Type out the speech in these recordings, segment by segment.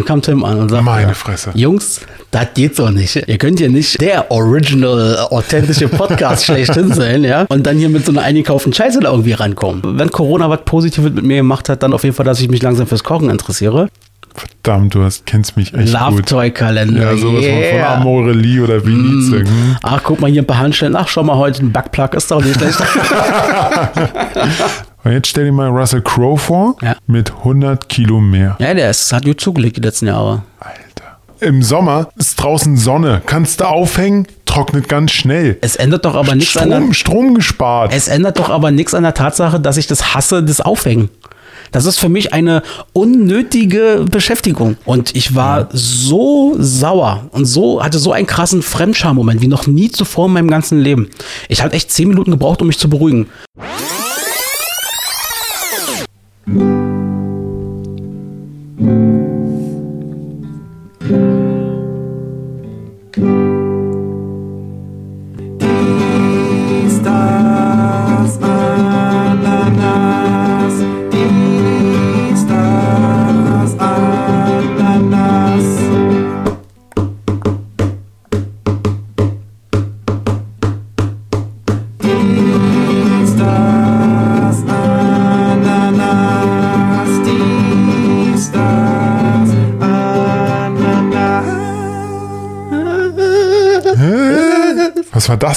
Dann kam Tim an und sagte, Meine Fresse. Jungs, das geht so nicht. Ihr könnt hier nicht der original, authentische Podcast schlechthin sein, ja, und dann hier mit so einer eingekauften Scheiße da irgendwie rankommen. Wenn Corona was Positives mit mir gemacht hat, dann auf jeden Fall, dass ich mich langsam fürs Kochen interessiere. Verdammt, du hast, kennst mich echt Love gut. Toy Kalender. Ja, sowas von- von yeah. Amorelie oder Vinice. Hm. Ach, guck mal hier ein paar Handstellen. Ach, schau mal, heute ein Backplug ist doch nicht schlecht. Und jetzt stell dir mal Russell Crowe vor, Ja. mit 100 Kilo mehr. ja, der ist, hat gut zugelegt die letzten Jahre. Alter. Im Sommer ist draußen Sonne. Kannst du aufhängen, trocknet ganz schnell. Es ändert doch aber nichts an der, Strom, Strom gespart. Es ändert doch aber nichts an der Tatsache, dass ich das hasse, das Aufhängen. Das ist für mich eine unnötige Beschäftigung. Und ich war so sauer und so hatte so einen krassen Fremdscham-Moment wie noch nie zuvor in meinem ganzen Leben. Ich hatte echt zehn Minuten gebraucht, um mich zu beruhigen. Mm-hmm.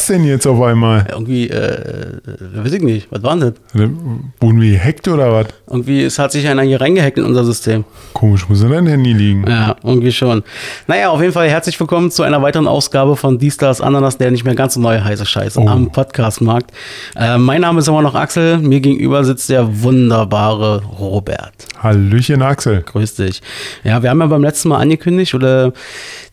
Das denn jetzt auf einmal? Irgendwie, äh, weiß ich nicht, was war denn das? Wurden wir gehackt oder was? Irgendwie, es hat sich einer hier reingehackt in unser System. Komisch, muss in dein Handy liegen. Ja, irgendwie schon. Naja, auf jeden Fall herzlich willkommen zu einer weiteren Ausgabe von Die Stars Ananas, der nicht mehr ganz so neue heiße Scheiße Oh. am Podcastmarkt. Äh, mein Name ist immer noch Axel, mir gegenüber sitzt der wunderbare Robert. Hallöchen Axel. Grüß dich. Ja, wir haben ja beim letzten Mal angekündigt, oder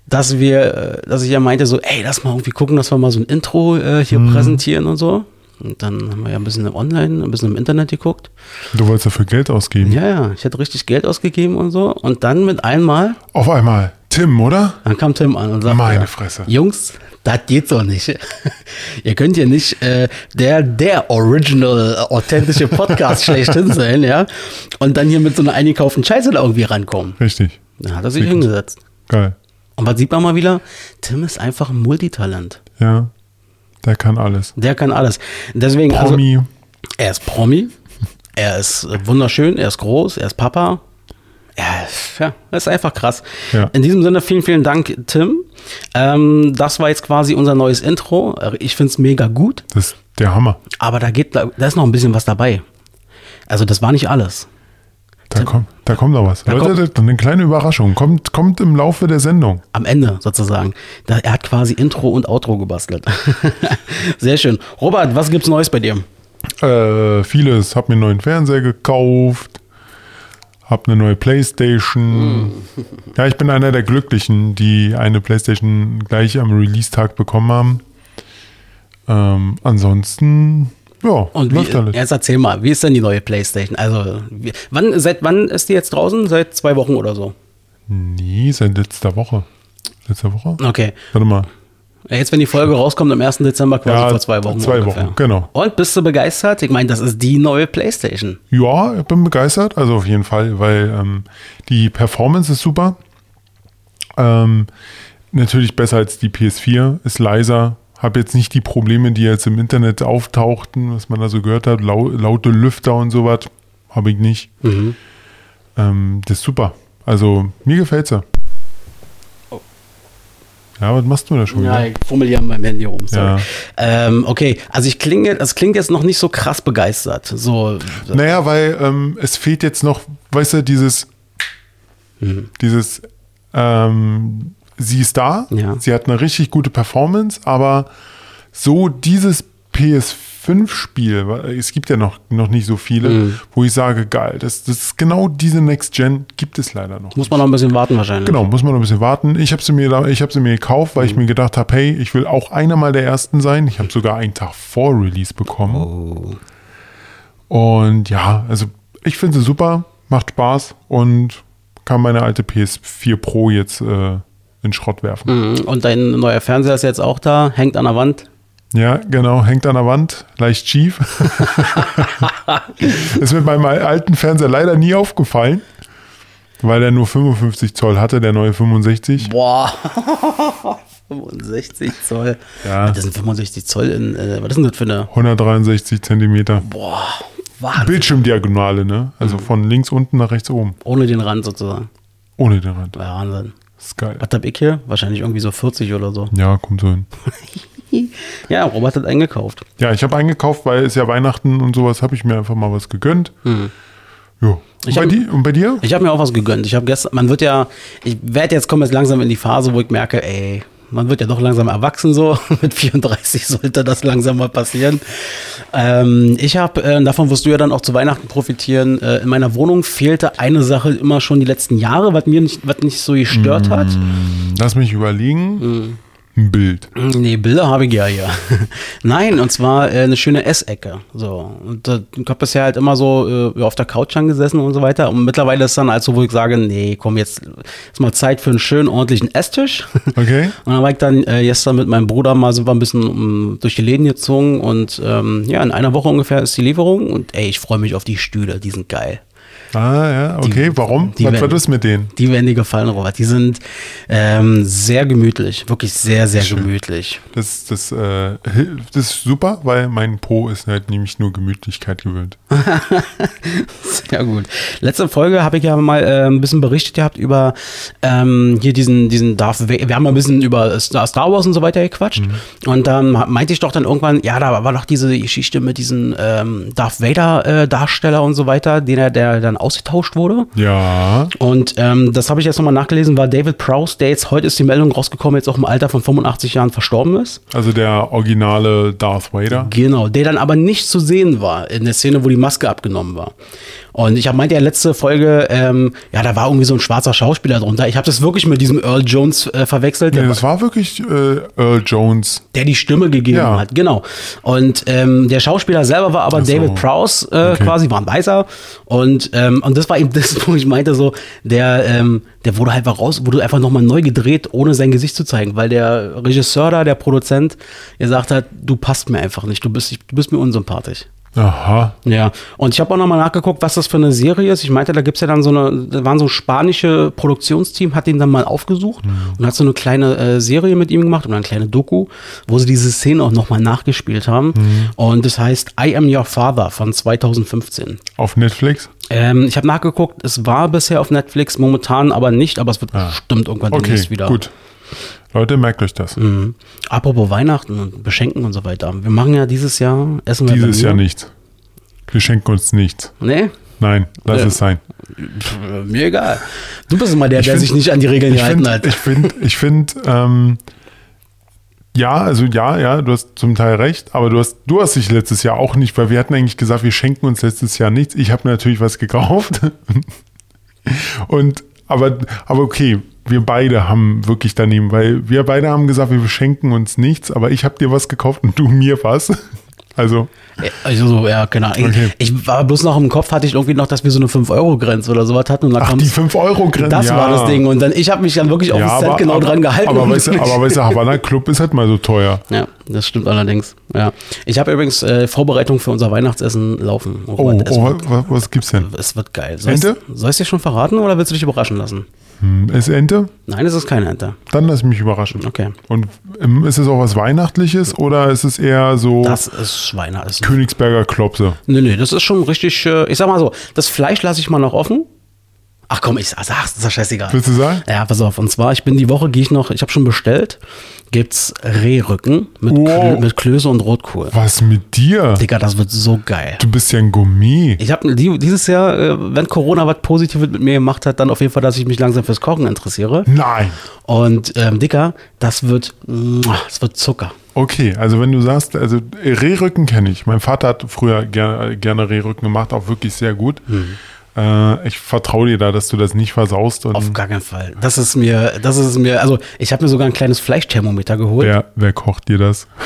dass wir, äh, dass ich ja meinte, so, ey, lass mal irgendwie gucken, dass wir mal so ein Intro äh, hier Mhm. präsentieren und so. Und dann haben wir ja ein bisschen online, ein bisschen im Internet geguckt. Du wolltest dafür Geld ausgeben. Ja, ja, ich hätte richtig Geld ausgegeben und so. Und dann mit einmal Auf einmal. Tim, oder? Dann kam Tim an und sagte, Meine Fresse. Jungs, das geht so nicht. Ihr könnt hier nicht äh, der, der original, äh, authentische Podcast schlechthin sein, ja, und dann hier mit so einer eingekauften Scheiße da irgendwie rankommen. Richtig. Dann hat er sich Wirklich. hingesetzt. Geil. Und was sieht man mal wieder? Tim ist einfach ein Multitalent. Ja. Der kann alles. Der kann alles. Deswegen, Promi. also, er ist Promi, er ist wunderschön, er ist groß, er ist Papa. Er ist, ja, das ist einfach krass. Ja. In diesem Sinne, vielen, vielen Dank, Tim. Ähm, das war jetzt quasi unser neues Intro. Ich finde es mega gut, das ist der Hammer. aber da geht, da ist noch ein bisschen was dabei. Also, das war nicht alles. Da kommt, da kommt noch was. Da Leute, das- eine kleine Überraschung. Kommt, kommt im Laufe der Sendung. Am Ende sozusagen. Da, er hat quasi Intro und Outro gebastelt. Sehr schön. Robert, was gibt's Neues bei dir? Äh, vieles. Hab mir einen neuen Fernseher gekauft. Hab eine neue Playstation. Ja, ich bin einer der Glücklichen, die eine Playstation gleich am Release-Tag bekommen haben. Ähm, ansonsten, ja, Und läuft wie, alles. jetzt erzähl mal, wie ist denn die neue Playstation? Also, wie, wann, seit wann ist die jetzt draußen? Seit zwei Wochen oder so? Nee, seit letzter Woche. Letzte Woche? Okay. Warte mal. Jetzt, wenn die Folge rauskommt, am 1. Dezember quasi Ja, vor zwei Wochen. zwei ungefähr. Wochen, genau. Und bist du begeistert? Ich meine, das ist die neue Playstation. Ja, ich bin begeistert, also auf jeden Fall, weil ähm, die Performance ist super. Ähm, natürlich besser als die PS4, ist leiser. Habe jetzt nicht die Probleme, die jetzt im Internet auftauchten, was man da so gehört hat, lau laute Lüfter und sowas. Habe ich nicht. Mhm. Ähm, das ist super. Also mir gefällt sie. Ja, was machst du da schon Ja, ich fummel hier an meinem Handy rum. Sorry. Ja. Ähm, okay, also ich klinge, das klingt jetzt noch nicht so krass begeistert. So, Naja, weil ähm, es fehlt jetzt noch, weißt du, dieses, dieses, ähm, sie ist da, Ja. sie hat eine richtig gute Performance, aber so dieses PS5-Spiel, weil es gibt ja noch, noch nicht so viele, wo ich sage, geil, das, das ist genau diese Next Gen gibt es leider noch. muss man noch ein bisschen warten wahrscheinlich. Genau, muss man noch ein bisschen warten. Ich habe sie mir, ich habe sie mir gekauft, weil ich mir gedacht habe, hey, ich will auch einer mal der ersten sein. Ich habe sogar einen Tag vor Release bekommen. Und ja, also ich finde sie super, macht Spaß und kann meine alte PS4 Pro jetzt äh, in Schrott werfen. Mhm. Und dein neuer Fernseher ist jetzt auch da, hängt an der Wand. Ja, genau, hängt an der Wand, leicht schief. ist mit meinem alten Fernseher leider nie aufgefallen. weil er nur 55 Zoll hatte, der neue 65. Boah. 65 Zoll. Ja. Das sind 65 Zoll in, äh, was ist denn das für eine? 163 Zentimeter. Boah. Wahnsinn. Bildschirmdiagonale, ne? Also Mhm. von links unten nach rechts oben. Ohne den Rand sozusagen. Ohne den Rand. Wahnsinn. Das ist geil. Was hab ich hier? Wahrscheinlich irgendwie so 40 oder so. Ja, kommt so hin. Ja, Robert hat eingekauft. Ja, ich habe eingekauft, weil es ja Weihnachten und sowas, habe ich mir einfach mal was gegönnt. Ja. Und, Mhm. Ich bei hab- di- und bei dir? Ich habe mir auch was gegönnt. Ich habe gestern, man wird ja, ich werde jetzt kommen jetzt langsam in die Phase, wo ich merke, ey, man wird ja doch langsam erwachsen so. Mit 34 sollte das langsam mal passieren. Ähm, ich habe, äh, davon wirst du ja dann auch zu Weihnachten profitieren. Äh, in meiner Wohnung fehlte eine Sache immer schon die letzten Jahre, was mir nicht, was nicht so gestört hat. Lass mich überlegen. Mhm. Ein Bild. Nee, Bilder habe ich ja hier. Nein, und zwar äh, eine schöne Essecke. So. Und äh, ich habe bisher halt immer so äh, auf der Couch angesessen und so weiter. Und mittlerweile ist dann halt so, wo ich sage, nee, komm, jetzt ist mal Zeit für einen schönen, ordentlichen Esstisch. Okay. Und dann war ich dann äh, gestern mit meinem Bruder mal sind wir ein bisschen um, durch die Läden gezogen und ähm, ja, in einer Woche ungefähr ist die Lieferung und ey, ich freue mich auf die Stühle, die sind geil. Ah, ja, okay. Warum? die Was war das mit denen? Die werden dir gefallen, Robert. Die sind ähm, sehr gemütlich, wirklich sehr, sehr gemütlich. Das, das, äh, das ist super, weil mein Po ist halt nämlich nur Gemütlichkeit gewöhnt. Sehr gut. Letzte Folge habe ich ja mal äh, ein bisschen berichtet gehabt über ähm, hier diesen, diesen Darth Vader. Wir haben mal ein bisschen über Star, Wars und so weiter gequatscht. Und dann ähm, meinte ich doch dann irgendwann, ja, da war doch diese Geschichte mit diesem ähm, Darth Vader äh, Darsteller und so weiter, den er, der dann ausgetauscht wurde. Ja. Und ähm, das habe ich jetzt nochmal nachgelesen, war David Prowse, der jetzt heute ist die Meldung rausgekommen, jetzt auch im Alter von 85 Jahren verstorben ist. Also der originale Darth Vader. Genau, der dann aber nicht zu sehen war in der Szene, wo die Maske abgenommen war. Und ich habe meinte ja letzte Folge, ähm, ja, da war irgendwie so ein schwarzer Schauspieler drunter. Ich habe das wirklich mit diesem Earl Jones äh, verwechselt, Nee, das war wirklich äh, Earl Jones. der die Stimme gegeben Ja. hat. Genau. Und ähm, der Schauspieler selber war aber so. David Prowse äh, Okay. quasi, war ein Weißer. Und, ähm, und das war eben das, wo ich meinte so, der, ähm, der wurde einfach raus, wurde einfach nochmal neu gedreht, ohne sein Gesicht zu zeigen, weil der Regisseur da, der Produzent, gesagt hat, du passt mir einfach nicht, du bist, du bist mir unsympathisch. Aha. Ja, und ich habe auch nochmal nachgeguckt, was das für eine Serie ist. Ich meinte, da gibt's ja dann so eine, da waren so spanische Produktionsteam, hat den dann mal aufgesucht und hat so eine kleine äh, Serie mit ihm gemacht oder eine kleine Doku, wo sie diese Szene auch nochmal nachgespielt haben. Und das heißt I Am Your Father von 2015. Auf Netflix? Ähm, ich habe nachgeguckt, es war bisher auf Netflix, momentan aber nicht, aber es wird bestimmt irgendwann Okay, demnächst wieder. gut. Leute, merkt euch das. Mhm. Apropos Weihnachten und Beschenken und so weiter. Wir machen ja dieses Jahr, essen wir Dieses. Jahr nicht. Wir schenken uns nichts. Nee? Nein, lass Ja. es sein. Mir egal. Du bist immer der, der find- sich nicht an die Regeln ich gehalten find, hat. Ich finde, ich find, ähm, ja, also ja, ja, du hast zum Teil recht, aber du hast, du hast dich letztes Jahr auch nicht, weil wir hatten eigentlich gesagt, wir schenken uns letztes Jahr nichts. Ich habe mir natürlich was gekauft. Und, aber, aber okay, wir beide haben wirklich daneben, weil wir beide haben gesagt, wir schenken uns nichts, aber ich habe dir was gekauft und du mir was. Also, Also so, ja, Ahnung. Okay. Ich, war bloß noch im Kopf, hatte ich irgendwie noch, dass wir so eine 5-Euro-Grenze oder sowas hatten. Und dann ach, die 5-Euro-Grenze. Das ja. war das Ding. Und dann, ich habe mich dann wirklich auf den Cent genau aber, dran gehalten. Aber weißt, du, aber weißt du, Havana Club ist halt mal so teuer. ja, das stimmt allerdings. Ja. Ich habe übrigens äh, Vorbereitung für unser Weihnachtsessen laufen. Oh, Robert, es, oh wird, was, was gibt's denn? es wird geil. Soll Ente? Soll ich dir schon verraten oder willst du dich überraschen lassen? Hm, Ist Ente? Nein, es ist keine Ente. Dann lass mich überraschen. Okay. Und ähm, ist es auch was Weihnachtliches oder ist es eher so Das ist ist Königsberger Klopse? Nee, nee, das ist schon richtig, äh, ich sag mal so, das Fleisch lasse ich mal noch offen. Ach komm, ich sag's, ist ja scheißegal. Willst du sagen? Ja, pass auf. Und zwar, ich bin die Woche, gehe ich noch, ich habe schon bestellt, gibt's Rehrücken mit, Wow. Klö, mit Klöße und Rotkohl. Was mit dir? Digga, das wird so geil. Du bist ja ein Gourmet. Ich habe die, dieses Jahr, äh, wenn Corona was Positives mit mir gemacht hat, dann auf jeden Fall, dass ich mich langsam fürs Kochen interessiere. Nein. Und ähm, Dicker, das wird, das wird Zucker. Okay, also wenn du sagst, also Rehrücken kenne ich. Mein Vater hat früher gerne, gerne Rehrücken gemacht, auch wirklich sehr gut. Äh, ich vertraue dir da, dass du das nicht versaust. Auf gar keinen Fall. Das ist mir, das ist mir, also ich habe mir sogar ein kleines Fleischthermometer geholt. wer, wer kocht dir das?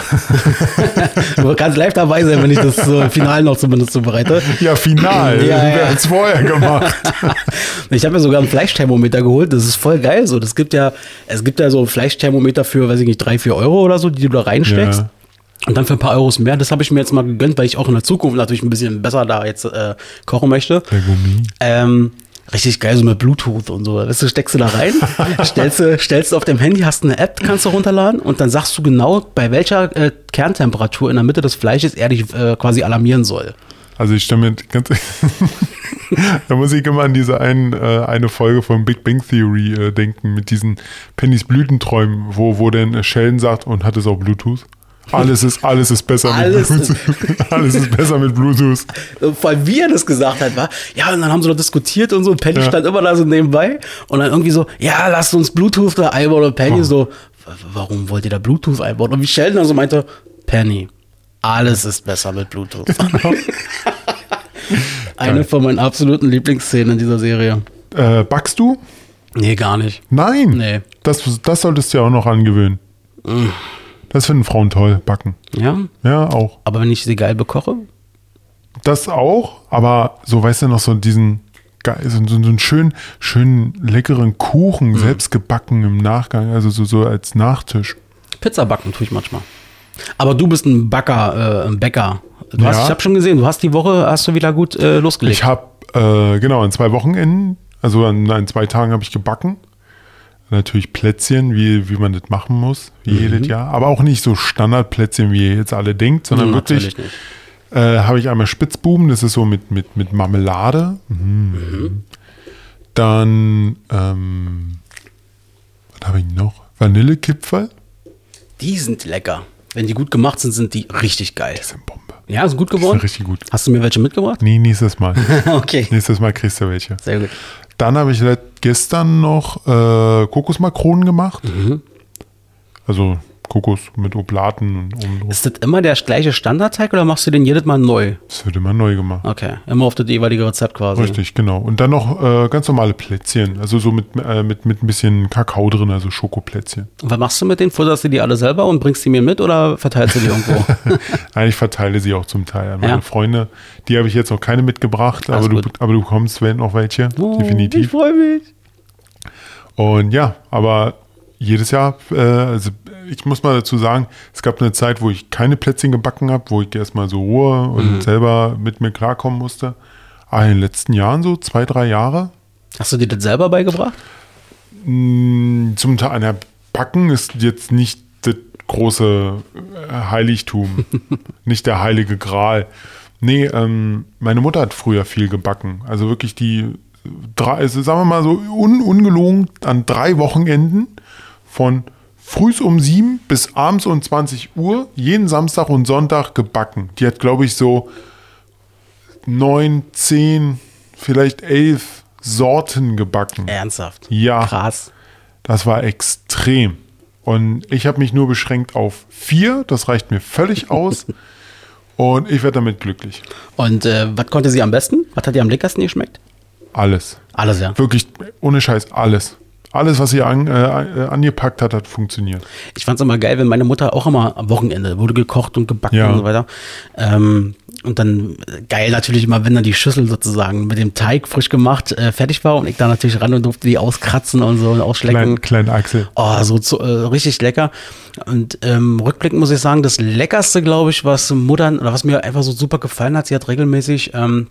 Du kannst live dabei sein, wenn ich das so final noch zumindest zubereite. Ja, final. Ja, ja. Wer hat's vorher gemacht? Ich habe mir sogar ein Fleischthermometer geholt. Das ist voll geil so. Das gibt ja, es gibt ja so Fleischthermometer für, weiß ich nicht, drei, vier Euro oder so, die du da reinsteckst. Ja. Und dann für ein paar Euros mehr. Das habe ich mir jetzt mal gegönnt, weil ich auch in der Zukunft natürlich ein bisschen besser da jetzt äh, kochen möchte. Der Gummi. Ähm, Richtig geil, so mit Bluetooth und so. Weißt du, steckst du da rein, stellst du, stellst du auf dem Handy, hast eine App, kannst du runterladen und dann sagst du genau, bei welcher äh, Kerntemperatur in der Mitte des Fleisches er dich äh, quasi alarmieren soll. Also ich stimme ganz da muss ich immer an diese ein, äh, eine Folge von Big Bang Theory äh, denken, mit diesen Pennys Blütenträumen, wo, wo denn Sheldon sagt, und hat es auch Bluetooth? Alles ist, alles ist besser Alles mit Bluetooth. alles ist besser mit Bluetooth. Vor allem, wie er das gesagt hat, war, ja, und dann haben sie noch diskutiert und so, und Penny Ja. stand immer da so nebenbei und dann irgendwie so, ja, lasst uns Bluetooth da einbauen und Penny Oh. so, "W- warum wollt ihr da Bluetooth einbauen? Und wie Sheldon dann so meinte, Penny, alles ist besser mit Bluetooth. Eine von meinen absoluten Lieblingsszenen in dieser Serie. Äh, backst du? Nee, gar nicht. Nein. Nee. Das, das solltest du ja auch noch angewöhnen. Das finden Frauen toll, backen. Ja, Ja, auch. aber wenn ich sie geil bekoche, Das auch, aber so weißt du noch so diesen so, so, einen schönen, schönen leckeren Kuchen, Mhm. selbst gebacken im Nachgang, also so, so als Nachtisch. Pizza backen tue ich manchmal. Aber du bist ein Backer, äh, ein Bäcker. Du hast, Ja. ich habe schon gesehen, du hast die Woche, hast du wieder gut äh, losgelegt. Ich habe, äh, genau, an zwei Wochenenden, also an, an zwei Tagen habe ich gebacken. Natürlich Plätzchen, wie, wie man das machen muss, wie Mhm. jedes Jahr. Aber auch nicht so Standardplätzchen, wie ihr jetzt alle denkt, sondern Hm, wirklich natürlich nicht. äh, habe ich einmal Spitzbuben, das ist so mit, mit, mit Marmelade. Mhm. Dann, ähm, was habe ich noch? Vanillekipferl. Die sind lecker. Wenn die gut gemacht sind, sind die richtig geil. Die sind Bombe. Ja, sind gut Die geworden. sind richtig gut. Hast du mir welche mitgebracht? Nee, nächstes Mal. okay. nächstes Mal kriegst du welche. Sehr gut. Dann habe ich gestern noch äh, Kokosmakronen gemacht. Mhm. Also Kokos mit Oblaten und. Ist das immer der gleiche Standardteig oder machst du den jedes Mal neu? Das wird immer neu gemacht. Okay, immer auf das jeweilige Rezept quasi. Richtig, genau. Und dann noch äh, ganz normale Plätzchen. Also so mit, äh, mit, mit ein bisschen Kakao drin, also Schokoplätzchen. Und was machst du mit denen? Futterst du die alle selber und bringst die mir mit oder verteilst du die irgendwo? Nein, ich verteile sie auch zum Teil an meine Ja. Freunde. Die habe ich jetzt noch keine mitgebracht, Alles aber du, aber du bekommst wenn noch welche. Oh, Ich definitiv. freue mich. Und ja, aber jedes Jahr, äh, also ich muss mal dazu sagen, es gab eine Zeit, wo ich keine Plätzchen gebacken habe, wo ich erstmal so Ruhe und selber mit mir klarkommen musste. Aber in den letzten Jahren, so zwei, drei Jahre, Hast du dir das selber beigebracht? mh, zum Teil einer Backen ist jetzt nicht das große äh, Heiligtum, nicht der heilige Gral. Nee, ähm, meine Mutter hat früher viel gebacken. Also wirklich die drei, also sagen wir mal so un, ungelogen an drei Wochenenden von frühs um sieben bis abends um 20 Uhr, jeden Samstag und Sonntag gebacken. Die hat, glaube ich, so neun, zehn, vielleicht elf Sorten gebacken. Ernsthaft. Ja. Krass. Das war extrem. Und ich habe mich nur beschränkt auf vier. Das reicht mir völlig aus. Und ich werde damit glücklich. Und äh, was konnte sie am besten? Was hat ihr am leckersten geschmeckt? Alles. Alles, ja. Wirklich, ohne Scheiß, alles. Alles, was sie an, äh, angepackt hat, hat funktioniert. Ich fand's immer geil, wenn meine Mutter auch immer am Wochenende wurde gekocht und gebacken Ja. und so weiter. Ähm, und dann äh, geil natürlich immer, wenn dann die Schüssel sozusagen mit dem Teig frisch gemacht äh, fertig war und ich da natürlich ran und durfte die auskratzen und so und ausschlecken. Klein, klein Axel. Oh, so zu, äh, richtig lecker. Und ähm, rückblickend muss ich sagen, das Leckerste, glaube ich, was Mutter, oder was mir einfach so super gefallen hat, sie hat regelmäßig ähm,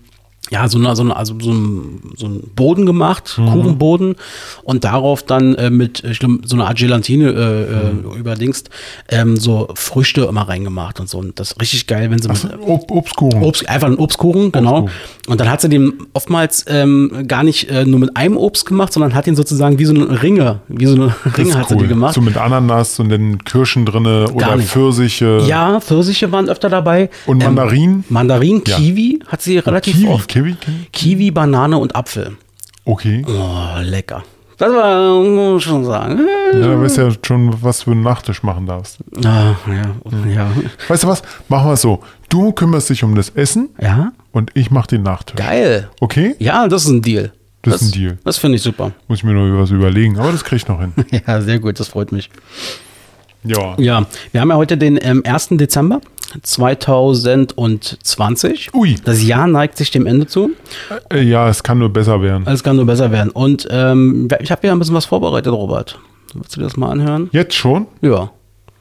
ja, so, eine, so, eine, also so, ein, so einen Boden gemacht, Mhm. Kuchenboden, und darauf dann äh, mit, ich glaube, so eine Art Gelatine äh, Mhm. äh, überdingst, ähm, so Früchte immer reingemacht und so. Und das ist richtig geil, wenn sie mit, Ob Obstkuchen. Obst, einfach ein Obstkuchen, genau. Obstkuchen. Und dann hat sie den oftmals ähm, gar nicht äh, nur mit einem Obst gemacht, sondern hat ihn sozusagen wie so eine Ringe, wie so eine Ringe ist hat sie die gemacht. So mit Ananas und dann Kirschen drinne oder nicht. Pfirsiche. ja, Pfirsiche waren öfter dabei. Und Ähm, Mandarinen? Mandarin, Ja. Kiwi hat sie relativ Kiwi, oft. Kiwi, Kiwi. Banane und Apfel. Okay. Oh, lecker. Das war, muss schon sagen. Ja, da weißt du ja schon, was du für einen Nachtisch machen darfst. Ah, ja, ja. Weißt du was? Machen wir es so. Du kümmerst dich um das Essen Ja, und ich mache den Nachtisch. geil. Okay? Ja, das ist ein Deal. Das ist ein Deal. Das finde ich super. Muss ich mir noch was überlegen, aber das krieg ich noch hin. Ja, sehr gut, das freut mich. Ja. Ja, wir haben ja heute den ähm, 1. Dezember 2020. Ui. Das Jahr neigt sich dem Ende zu. Äh, Ja, es kann nur besser werden. Es kann nur besser werden. Und ähm, ich habe ja ein bisschen was vorbereitet, Robert. Willst du dir das mal anhören? Jetzt schon? Ja.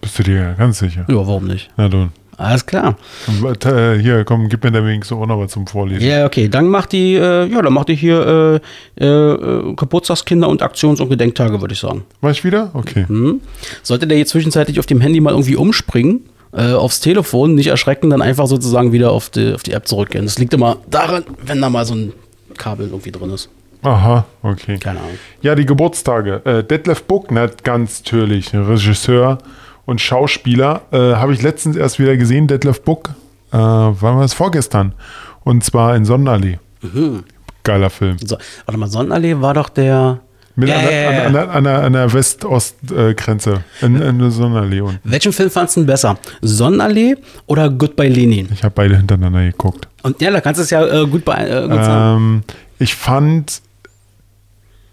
Bist du dir ganz sicher? Ja, warum nicht? Na dann. Alles klar. Und, äh, Hier, komm, gib mir da wenigstens auch noch was zum Vorlesen. Ja, okay. Dann macht die, äh, ja, dann macht die hier äh, äh, Geburtstagskinder und Aktions- und Gedenktage, würde ich sagen. War ich wieder? Okay. Hm? Sollte der jetzt zwischenzeitlich auf dem Handy mal irgendwie umspringen, äh, aufs Telefon, nicht erschrecken, dann einfach sozusagen wieder auf die, auf die App zurückgehen. Das liegt immer daran, wenn da mal so ein Kabel irgendwie drin ist. Aha, okay. Keine Ahnung. Ja, die Geburtstage. Äh, Detlef Buckner, ganz natürlich, Regisseur und Schauspieler, äh, habe ich letztens erst wieder gesehen. Detlef Buck, äh, wann war es? Vorgestern. Und zwar in Sonnenallee. Mhm. Geiler Film. So, warte mal, Sonnenallee war doch der. Mit Ja, an, der- ja, ja. An, an, an, der- West-Ost-Grenze. In, in der Sonnenallee. Und Welchen Film fandst du denn besser? Sonnenallee oder Goodbye Lenin? ich habe beide hintereinander geguckt. Und ja, da kannst du es ja äh, gut, bei, äh, gut sagen. Ähm, ich fand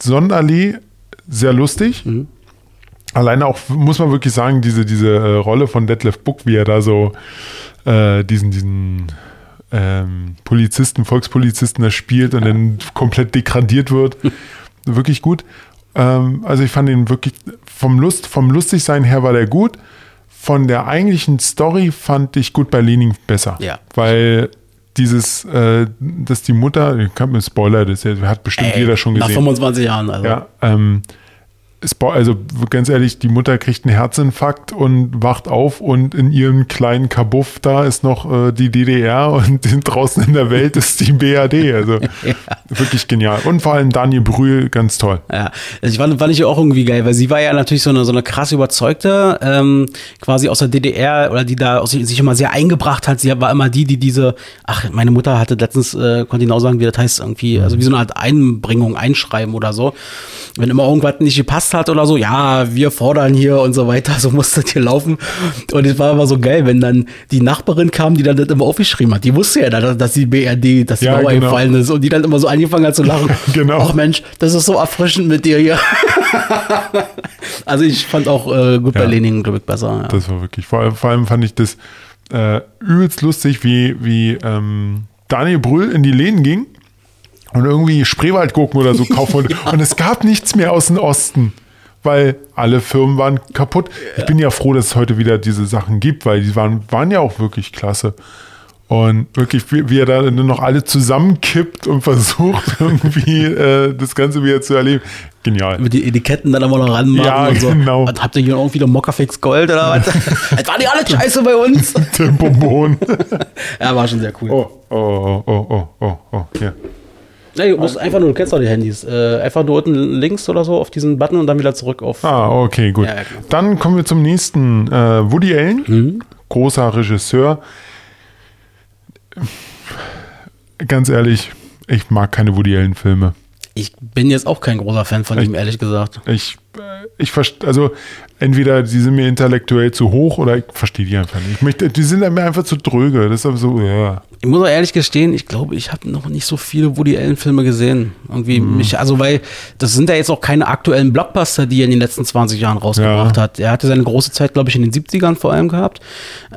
Sonnenallee sehr lustig. Mhm. Alleine auch, muss man wirklich sagen, diese, diese äh, Rolle von Detlef Buck, wie er da so äh, diesen, diesen ähm, Polizisten, Volkspolizisten da spielt und dann komplett degradiert wird. wirklich gut. Ähm, also ich fand ihn wirklich vom Lust, vom Lustigsein her war der gut. Von der eigentlichen Story fand ich gut bei Lening besser. Ja. Weil dieses, äh, dass die Mutter, ich kann mir Spoiler, das hat bestimmt Ey, jeder schon Nach gesehen. 25 Jahren, also. Ja, ähm, also ganz ehrlich, die Mutter kriegt einen Herzinfarkt und wacht auf und in ihrem kleinen Kabuff da ist noch äh, die DDR und draußen in der Welt ist die BAD. Also wirklich genial. Und vor allem Daniel Brühl, ganz toll. Ja, also ich fand, fand ich auch irgendwie geil, weil sie war ja natürlich so eine, so eine krass überzeugte, ähm, quasi aus der DDR oder die da aus, sich immer sehr eingebracht hat. Sie war immer die, die diese, ach, meine Mutter hatte letztens, äh, konnte genau sagen, wie das heißt, irgendwie, also wie so eine Art Einbringung, Einschreiben oder so. Wenn immer irgendwas nicht gepasst hat oder so, ja, wir fordern hier und so weiter, so musste das hier laufen. Und es war immer so geil, wenn dann die Nachbarin kam, die dann das immer aufgeschrieben hat. Die wusste ja, dass, dass die BRD, dass die Ja, Mauer genau. gefallen ist und die dann immer so angefangen hat zu lachen. Genau. Ach Mensch, das ist so erfrischend mit dir hier. also ich fand auch äh, gut bei Ja. Lenin, glaube ich, besser. Ja. Das war wirklich, vor allem, vor allem fand ich das äh, übelst lustig, wie, wie ähm, Daniel Brühl in die Läden ging und irgendwie Spreewaldgurken oder so kaufen wollte. Und es gab nichts mehr aus dem Osten, weil alle Firmen waren kaputt. Ich bin ja froh, dass es heute wieder diese Sachen gibt, weil die waren, waren ja auch wirklich klasse. Und wirklich, wie, wie er da noch alle zusammenkippt und versucht, irgendwie äh, das Ganze wieder zu erleben. Genial. Mit den Etiketten dann immer noch ranmachen Ja, und so. genau. Was, habt ihr hier irgendwie wieder Mockerfix Gold oder was? das war nicht alles scheiße bei uns. Tempobohnen. ja, war schon sehr cool. Oh, oh, oh, oh, oh, oh, hier. Ja, du musst einfach nur, du kennst doch die Handys, äh, einfach nur unten links oder so auf diesen Button und dann wieder zurück auf. Ah, okay, gut. Ja, ja, genau. Dann kommen wir zum nächsten. Äh, Woody Allen, Mhm. großer Regisseur. Ganz ehrlich, ich mag keine Woody Allen-Filme. Ich bin jetzt auch kein großer Fan von ihm, ehrlich gesagt. Ich, äh, ich verstehe, also entweder die sind mir intellektuell zu hoch oder ich verstehe die einfach nicht. Ich möchte, die sind mir einfach zu dröge. Das ist aber so, ja. Ich muss auch ehrlich gestehen, ich glaube, ich habe noch nicht so viele Woody Allen Filme gesehen. Irgendwie Mhm. mich, also weil das sind ja jetzt auch keine aktuellen Blockbuster, die er in den letzten 20 Jahren rausgebracht Ja. hat. Er hatte seine große Zeit, glaube ich, in den 70ern vor allem gehabt.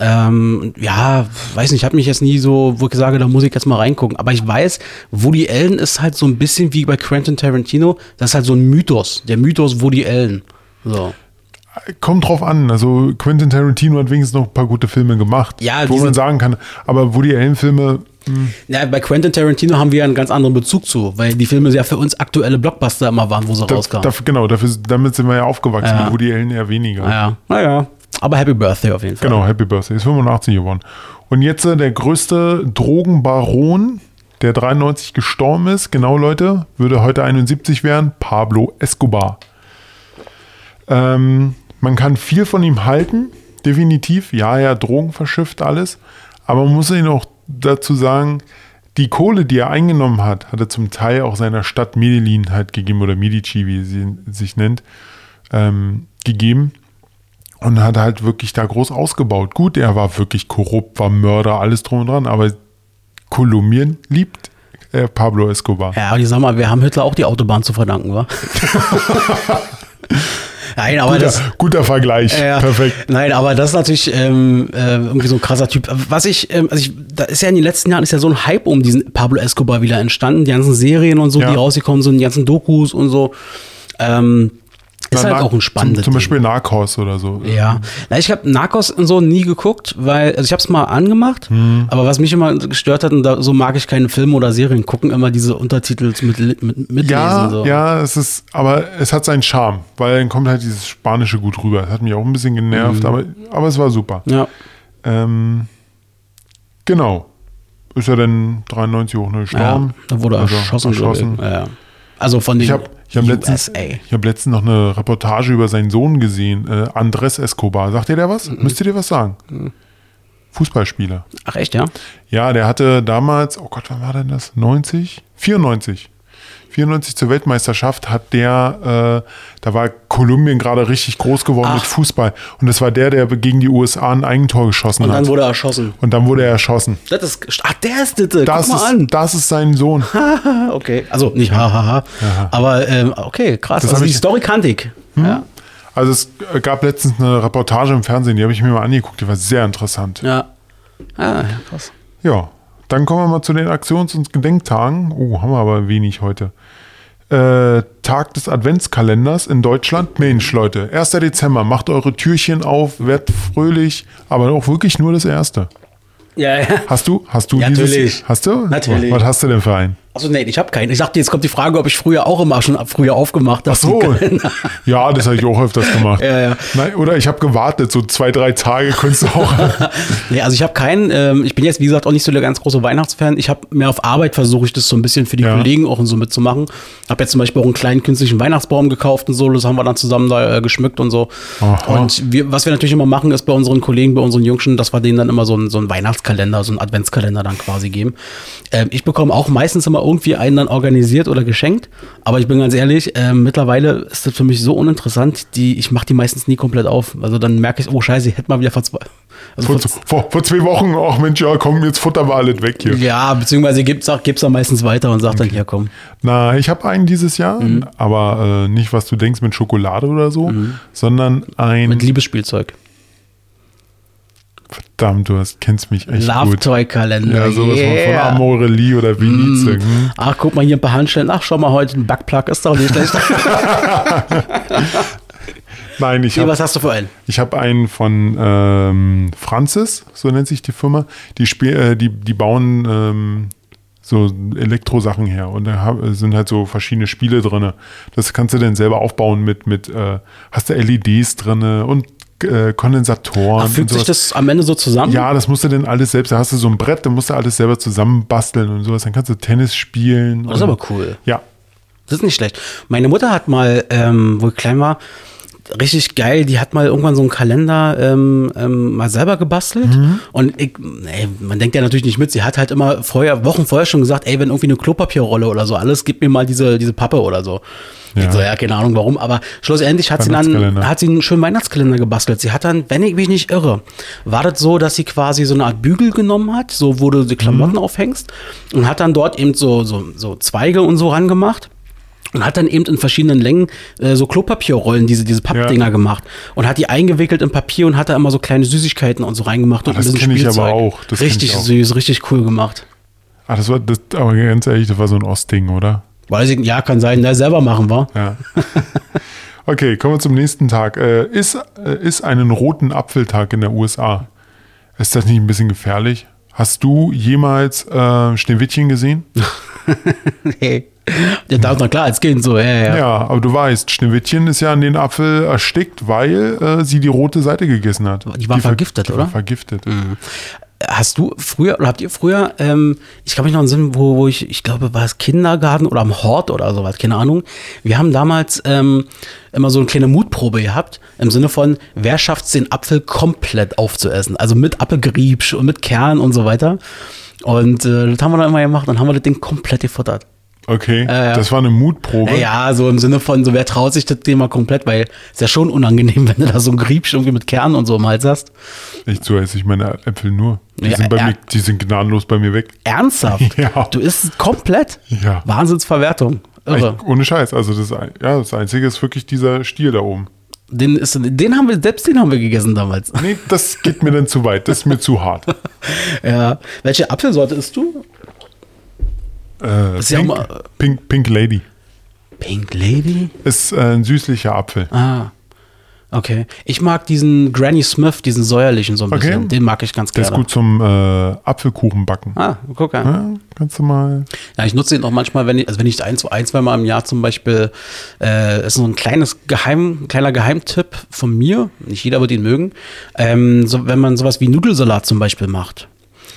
Ähm, ja, weiß nicht, ich habe mich jetzt nie so, wo ich sage, da muss ich jetzt mal reingucken. Aber ich weiß, Woody Allen ist halt so ein bisschen wie bei Quentin Tarantino. Das ist halt so ein Mythos, der Mythos Woody Allen. So. Kommt drauf an. Also Quentin Tarantino hat wenigstens noch ein paar gute Filme gemacht, Ja, wo man sagen kann. Aber Woody Allen-Filme, Ja, bei Quentin Tarantino haben wir ja einen ganz anderen Bezug zu, weil die Filme ja für uns aktuelle Blockbuster immer waren, wo sie da, rauskamen. dafür, genau, dafür, damit sind wir ja aufgewachsen. Ja. Woody Allen eher weniger. Naja, naja. Aber Happy Birthday auf jeden Fall. Genau, Happy Birthday. Ist 85 geworden. Und jetzt äh, der größte Drogenbaron, der 93 gestorben ist, genau Leute, würde heute 71 werden, Pablo Escobar. Ähm, man kann viel von ihm halten, definitiv. Ja, ja, Drogen verschifft alles. Aber man muss ihn auch dazu sagen, die Kohle, die er eingenommen hat, hat er zum Teil auch seiner Stadt Medellin halt gegeben oder Medici, wie sie sich nennt, ähm, gegeben und hat halt wirklich da groß ausgebaut. Gut, er war wirklich korrupt, war Mörder, alles drum und dran, aber Kolumbien liebt äh, Pablo Escobar. Ja, aber ich sag mal, wir haben Hitler auch die Autobahn zu verdanken, wa? Nein, aber Guter, das. guter Vergleich, Ja, perfekt. Nein, aber das ist natürlich ähm, äh, irgendwie so ein krasser Typ. Was ich, ähm, also ich, da ist ja in den letzten Jahren ist ja so ein Hype um diesen Pablo Escobar wieder entstanden. Die ganzen Serien und so, Ja. die rausgekommen sind, die ganzen Dokus und so. Ähm, Ist halt auch ein spannendes Zum, zum Ding. Beispiel Narcos oder so. Ja, na, ich habe Narcos und so nie geguckt, weil also ich habe es mal angemacht, Hm. aber was mich immer gestört hat, und da, so mag ich keine Filme oder Serien gucken, immer diese Untertitel mit, mit, mitlesen. Ja, so. ja, es ist, aber es hat seinen Charme, weil dann kommt halt dieses Spanische gut rüber. Das hat mich auch ein bisschen genervt, aber, aber es war super. ja. Ähm, genau. Ist er denn 93 auch nur Ja, gestorben? da wurde er Also, erschossen. erschossen. Ja. Also von den Ich habe ich hab letztens, ich hab letztens noch eine Reportage über seinen Sohn gesehen, äh, Andres Escobar. Sagt ihr der was? Mhm. Müsst ihr dir was sagen? Fußballspieler. Ach echt, ja? Ja, der hatte damals, oh Gott, wann war denn das? 90? 94. 94 zur Weltmeisterschaft hat der, äh, da war Kolumbien gerade richtig groß geworden Ach. mit Fußball. Und das war der, der gegen die USA ein Eigentor geschossen Und hat. dann wurde er erschossen. Und dann wurde er erschossen. Das ist, ach, der ist das. Das Guck mal ist, an. das ist sein Sohn. Okay, also nicht hahaha. Aber ähm, okay, krass. Das also die Story kannte ich. Ja. Also es gab letztens eine Reportage im Fernsehen, die habe ich mir mal angeguckt, die war sehr interessant. Ja. Ah, ja, krass. Ja, dann kommen wir mal zu den Aktions- und Gedenktagen. Oh, haben wir aber wenig heute. Äh, Tag des Adventskalenders in Deutschland. Mensch, Leute, 1. Dezember, macht eure Türchen auf, werdet fröhlich, aber auch wirklich nur das erste. Ja, ja. Hast du? Hast du Ja, dieses? natürlich. Hast du? Natürlich. Was hast du denn für einen? Achso, nee, ich habe keinen. Ich dachte, jetzt kommt die Frage, ob ich früher auch immer schon früher aufgemacht habe. Ach so. Ja, das habe ich auch öfters gemacht. Ja, ja. Nein, oder ich habe gewartet, so zwei, drei Tage könntest du auch. nee, also ich habe keinen, ähm, ich bin jetzt, wie gesagt, auch nicht so der ganz große Weihnachtsfan. Ich habe mir auf Arbeit versuche ich das so ein bisschen für die Ja. Kollegen auch und so mitzumachen. Habe jetzt zum Beispiel auch einen kleinen künstlichen Weihnachtsbaum gekauft und so, das haben wir dann zusammen da äh, geschmückt und so. Aha. Und wir, was wir natürlich immer machen, ist bei unseren Kollegen, bei unseren Jungschen, dass wir denen dann immer so einen, so einen Weihnachtskalender, so einen Adventskalender dann quasi geben. Ähm, ich bekomme auch meistens immer irgendwie einen dann organisiert oder geschenkt. Aber ich bin ganz ehrlich, ähm, mittlerweile ist das für mich so uninteressant, die, ich mache die meistens nie komplett auf. Also dann merke ich, oh scheiße, ich hätte mal wieder vor zwei, also Vor, vor, vor, zwei Wochen, ach Mensch, ja komm, jetzt futtern wir alles weg hier. ja, beziehungsweise gibt's auch, gibt's dann meistens weiter und sagt dann, hier komm. Na, ich habe einen dieses Jahr, aber äh, nicht, was du denkst mit Schokolade oder so, sondern ein. Mit Liebesspielzeug. Verdammt, du hast, kennst mich echt Love gut. Toy Kalender. Ja, sowas von- von yeah. Amorelie oder Vinice. hm. Ach, guck mal hier ein paar Handstellen. Ach, schau mal heute ein Backplug ist doch nicht schlecht. Nein, ich nee, habe was hast du für einen? ich hab einen von ähm, Francis, so nennt sich die Firma. Die, spiel, äh, die, die bauen ähm, so Elektrosachen her und da sind halt so verschiedene Spiele drin. Das kannst du dann selber aufbauen mit, mit äh, hast du LEDs drin und äh, Kondensatoren. Ach, fügt sich das am Ende so zusammen? Ja, das musst du denn alles selbst. Da hast du so ein Brett, da musst du alles selber zusammenbasteln und sowas. Dann kannst du Tennis spielen. Das ist aber cool. Ja. Das ist nicht schlecht. Meine Mutter hat mal, ähm, wo ich klein war, richtig geil, die hat mal irgendwann so einen Kalender ähm, ähm, mal selber gebastelt. Mhm. Und ich, ey, man denkt ja natürlich nicht mit, sie hat halt immer vorher, Wochen vorher schon gesagt, ey, wenn irgendwie eine Klopapierrolle oder so alles, gib mir mal diese, diese Pappe oder so. Ja. Ich so, ja, keine Ahnung warum, aber schlussendlich hat sie dann hat sie einen schönen Weihnachtskalender gebastelt. Sie hat dann, wenn ich mich nicht irre, war das so, dass sie quasi so eine Art Bügel genommen hat, so wo du die Klamotten aufhängst und hat dann dort eben so, so, so Zweige und so rangemacht. Und hat dann eben in verschiedenen Längen äh, so Klopapierrollen, diese, diese Pappdinger Ja. gemacht. Und hat die eingewickelt in Papier und hat da immer so kleine Süßigkeiten und so reingemacht. Und Ah, das ein bisschen kenn ich aber auch. Das richtig süß, richtig cool gemacht. Ah, das war, das, aber ganz ehrlich, das war so ein Ostding, oder? Weiß ich, ja, kann sein, ne, selber machen war. Ja. okay, kommen wir zum nächsten Tag. Äh, ist, äh, ist einen roten Apfeltag in der USA. Ist das nicht ein bisschen gefährlich? Hast du jemals äh, Schneewittchen gesehen? Hey. Ja, da na klar, als Kind so, ja, ja. Ja, aber du weißt, Schneewittchen ist ja an den Apfel erstickt, weil äh, sie die rote Seite gegessen hat. Die war ver- vergiftet, die oder? War vergiftet. Hast du früher, oder habt ihr früher, ähm, ich kann mich noch einen Sinn, wo, wo ich, ich glaube, war es Kindergarten oder am Hort oder sowas, keine Ahnung. Wir haben damals ähm, immer so eine kleine Mutprobe gehabt, im Sinne von, wer schafft es, den Apfel komplett aufzuessen? Also mit Apfelgriebsch und mit Kern und so weiter. Und äh, das haben wir dann immer gemacht, dann haben wir das Ding komplett gefuttert. Okay, ja. das war eine Mutprobe. Ja, so im Sinne von, so wer traut sich das Thema komplett, weil es ja schon unangenehm, wenn du da so ein Griebsch irgendwie mit Kern und so im Hals hast. Echt so esse ich meine Äpfel nur. Die, Ja, sind bei mir, die sind gnadenlos bei mir weg. Ernsthaft? Ja. Du isst es komplett? Ja. Wahnsinnsverwertung. Irre. Echt, ohne Scheiß. Also das, ja, das Einzige ist wirklich dieser Stiel da oben. Den, ist, den haben wir, selbst den haben wir gegessen damals. Nee, das geht mir dann zu weit. Das ist mir zu hart. Ja. Welche Apfelsorte isst du? Äh, ist ja Pink, immer- Pink, Pink Lady. Pink Lady? Ist äh, ein süßlicher Apfel. Ah. Okay. Ich mag diesen Granny Smith, diesen säuerlichen so ein Okay. bisschen. Den mag ich ganz Der gerne. ist gut zum äh, Apfelkuchen backen. Ah, guck an. Ja, kannst du mal. Ja, ich nutze ihn auch manchmal, wenn ich, also wenn ich ein, ein, zwei Mal im Jahr zum Beispiel, äh, ist so ein kleines Geheim, kleiner Geheimtipp von mir, nicht jeder wird ihn mögen, ähm, so, wenn man sowas wie Nudelsalat zum Beispiel macht.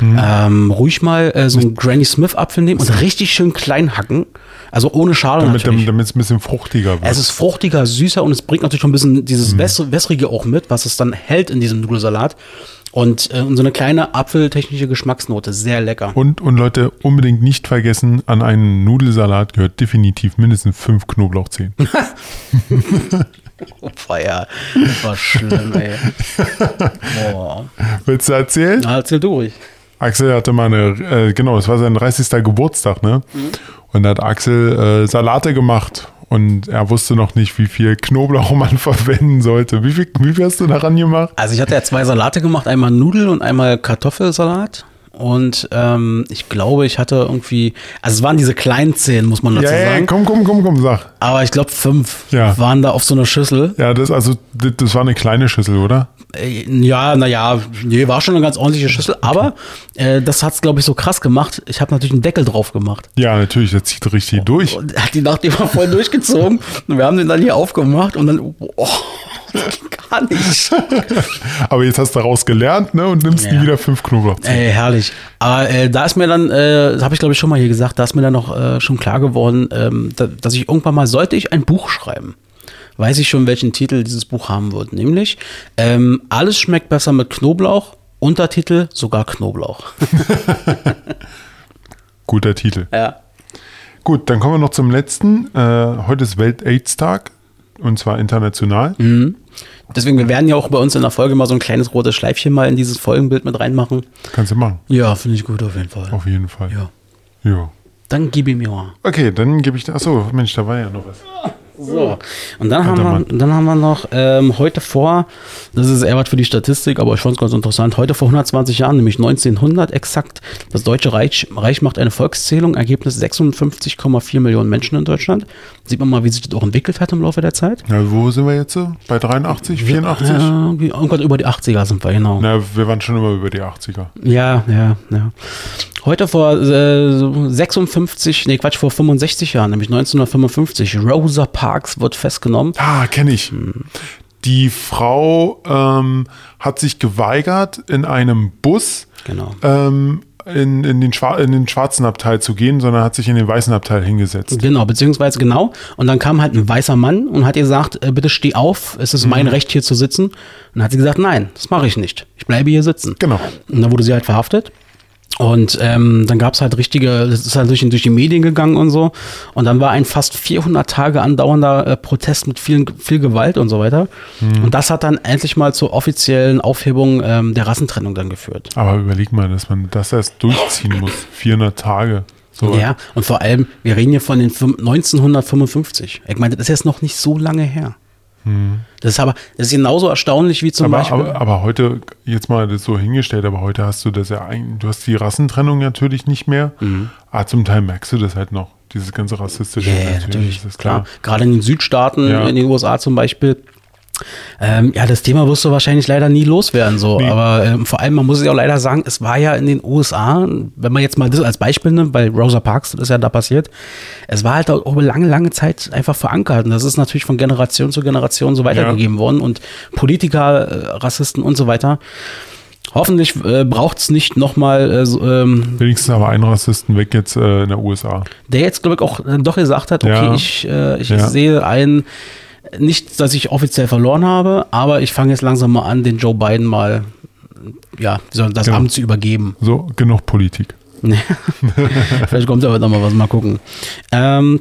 Ähm, ruhig mal äh, so einen Granny Smith Apfel nehmen und richtig schön klein hacken. Also ohne Schale Damit natürlich. damit es ein bisschen fruchtiger wird. Es ist fruchtiger, süßer und es bringt natürlich schon ein bisschen dieses Wäss- Wässrige auch mit, was es dann hält in diesem Nudelsalat. Und, äh, und so eine kleine apfeltechnische Geschmacksnote, sehr lecker. Und, und Leute, unbedingt nicht vergessen, an einen Nudelsalat gehört definitiv mindestens fünf Knoblauchzehen. Feier. Das war schlimm, ey. Boah. Willst du erzählen? Na, erzähl du ruhig. Axel hatte mal eine, äh, genau, es war sein 30. Geburtstag, ne? Und da hat Axel äh, Salate gemacht und er wusste noch nicht, wie viel Knoblauch man verwenden sollte. Wie viel, wie viel hast du daran gemacht? Also ich hatte ja zwei Salate gemacht, einmal Nudel und einmal Kartoffelsalat. Und ähm, ich glaube, ich hatte irgendwie, also es waren diese kleinen Zehen, muss man dazu Ja, ja, sagen. komm, komm, komm, komm, sag. Aber ich glaube, fünf Ja. waren da auf so einer Schüssel. Ja, das, also, das, das war eine kleine Schüssel, oder? Äh, Ja, naja, nee, war schon eine ganz ordentliche Schüssel, aber äh, das hat's glaube ich, so krass gemacht. Ich habe natürlich einen Deckel drauf gemacht. Ja, natürlich, das zieht richtig durch. Und er hat die Nacht immer voll durchgezogen. Und wir haben den dann hier aufgemacht und dann, oh, gar nicht. Aber jetzt hast du daraus gelernt, ne? Und nimmst Ja. nie wieder fünf Knoblauchzehen. Ey, herrlich. Aber äh, da ist mir dann, äh, das habe ich glaube ich schon mal hier gesagt, da ist mir dann noch äh, schon klar geworden, ähm, da, dass ich irgendwann mal, sollte ich ein Buch schreiben, weiß ich schon, welchen Titel dieses Buch haben wird. Nämlich, ähm, alles schmeckt besser mit Knoblauch, Untertitel sogar Knoblauch. Guter Titel. Ja. Gut, dann kommen wir noch zum letzten. Äh, heute ist Welt-AIDS-Tag und zwar international. Mhm. Deswegen, wir werden ja auch bei uns in der Folge mal so ein kleines rotes Schleifchen mal in dieses Folgenbild mit reinmachen. Kannst du machen. Ja, finde ich gut auf jeden Fall. Auf jeden Fall. Ja. Ja. Dann gib ihm ja. Okay, dann gebe ich. Achso, Mensch, da war ja noch was. So, und dann haben, wir, dann haben wir noch ähm, heute vor, das ist eher was für die Statistik, aber ich fand es ganz interessant, heute vor 120 Jahren, nämlich 1900 exakt, das Deutsche Reich, Reich macht eine Volkszählung, Ergebnis 56,4 Millionen Menschen in Deutschland. Sieht man mal, wie sich das auch entwickelt hat im Laufe der Zeit. Na, wo sind wir jetzt? so? Bei 83, 84? Ja, irgendwann über die 80er sind wir, genau. Na, wir waren schon immer über die 80er. Ja, ja, ja. Heute vor äh, 56, nee Quatsch, vor 65 Jahren, nämlich 1955, Rosa Parks wird festgenommen. Ah, kenne ich. Die Frau ähm, hat sich geweigert, in einem Bus Genau. ähm, in, in, den in den schwarzen Abteil zu gehen, sondern hat sich in den weißen Abteil hingesetzt. Genau, beziehungsweise genau. Und dann kam halt ein weißer Mann und hat ihr gesagt, äh, bitte steh auf, es ist Mhm. mein Recht hier zu sitzen. Und dann hat sie gesagt, nein, das mache ich nicht. Ich bleibe hier sitzen. Genau. Und dann wurde sie halt verhaftet. Und ähm, dann gab es halt richtige, das ist halt durch, durch die Medien gegangen und so. Und dann war ein fast 400 Tage andauernder äh, Protest mit vielen, viel Gewalt und so weiter. Mhm. Und das hat dann endlich mal zur offiziellen Aufhebung ähm, der Rassentrennung dann geführt. Aber überleg mal, dass man das erst durchziehen muss. 400 Tage. So. Ja, und vor allem, wir reden hier von den fünf- 1955. Ich meine, das ist jetzt noch nicht so lange her. Das ist aber, das ist genauso erstaunlich wie zum Mhm. Aber, Beispiel. aber, aber heute, jetzt mal das so hingestellt, aber heute hast du das ja eigentlich, du hast die Rassentrennung natürlich nicht mehr, aber zum Teil merkst du das halt noch, dieses ganze rassistische. Mhm. Ja, ja, natürlich, das ist klar. klar. Gerade in den Südstaaten, Ja. in den USA zum Beispiel. Ähm, ja, das Thema wirst du wahrscheinlich leider nie loswerden, so. Nee. Aber ähm, vor allem, man muss es ja auch leider sagen, es war ja in den USA, wenn man jetzt mal das als Beispiel nimmt, bei Rosa Parks, das ist ja da passiert, es war halt auch über lange, lange Zeit einfach verankert. Und das ist natürlich von Generation zu Generation so weitergegeben worden. Und Politiker, äh, Rassisten und so weiter. Hoffentlich äh, braucht es nicht nochmal äh, so, ähm, Wenigstens aber einen Rassisten weg jetzt äh, in der USA. der jetzt, glaube ich, auch äh, doch gesagt hat, okay, Ja. ich, äh, ich Ja. sehe ein, nicht, dass ich offiziell verloren habe, aber ich fange jetzt langsam mal an, den Joe Biden mal, ja, das Genau. Amt zu übergeben. So, genug Politik. Vielleicht kommt da heute noch mal was, mal gucken. Ähm,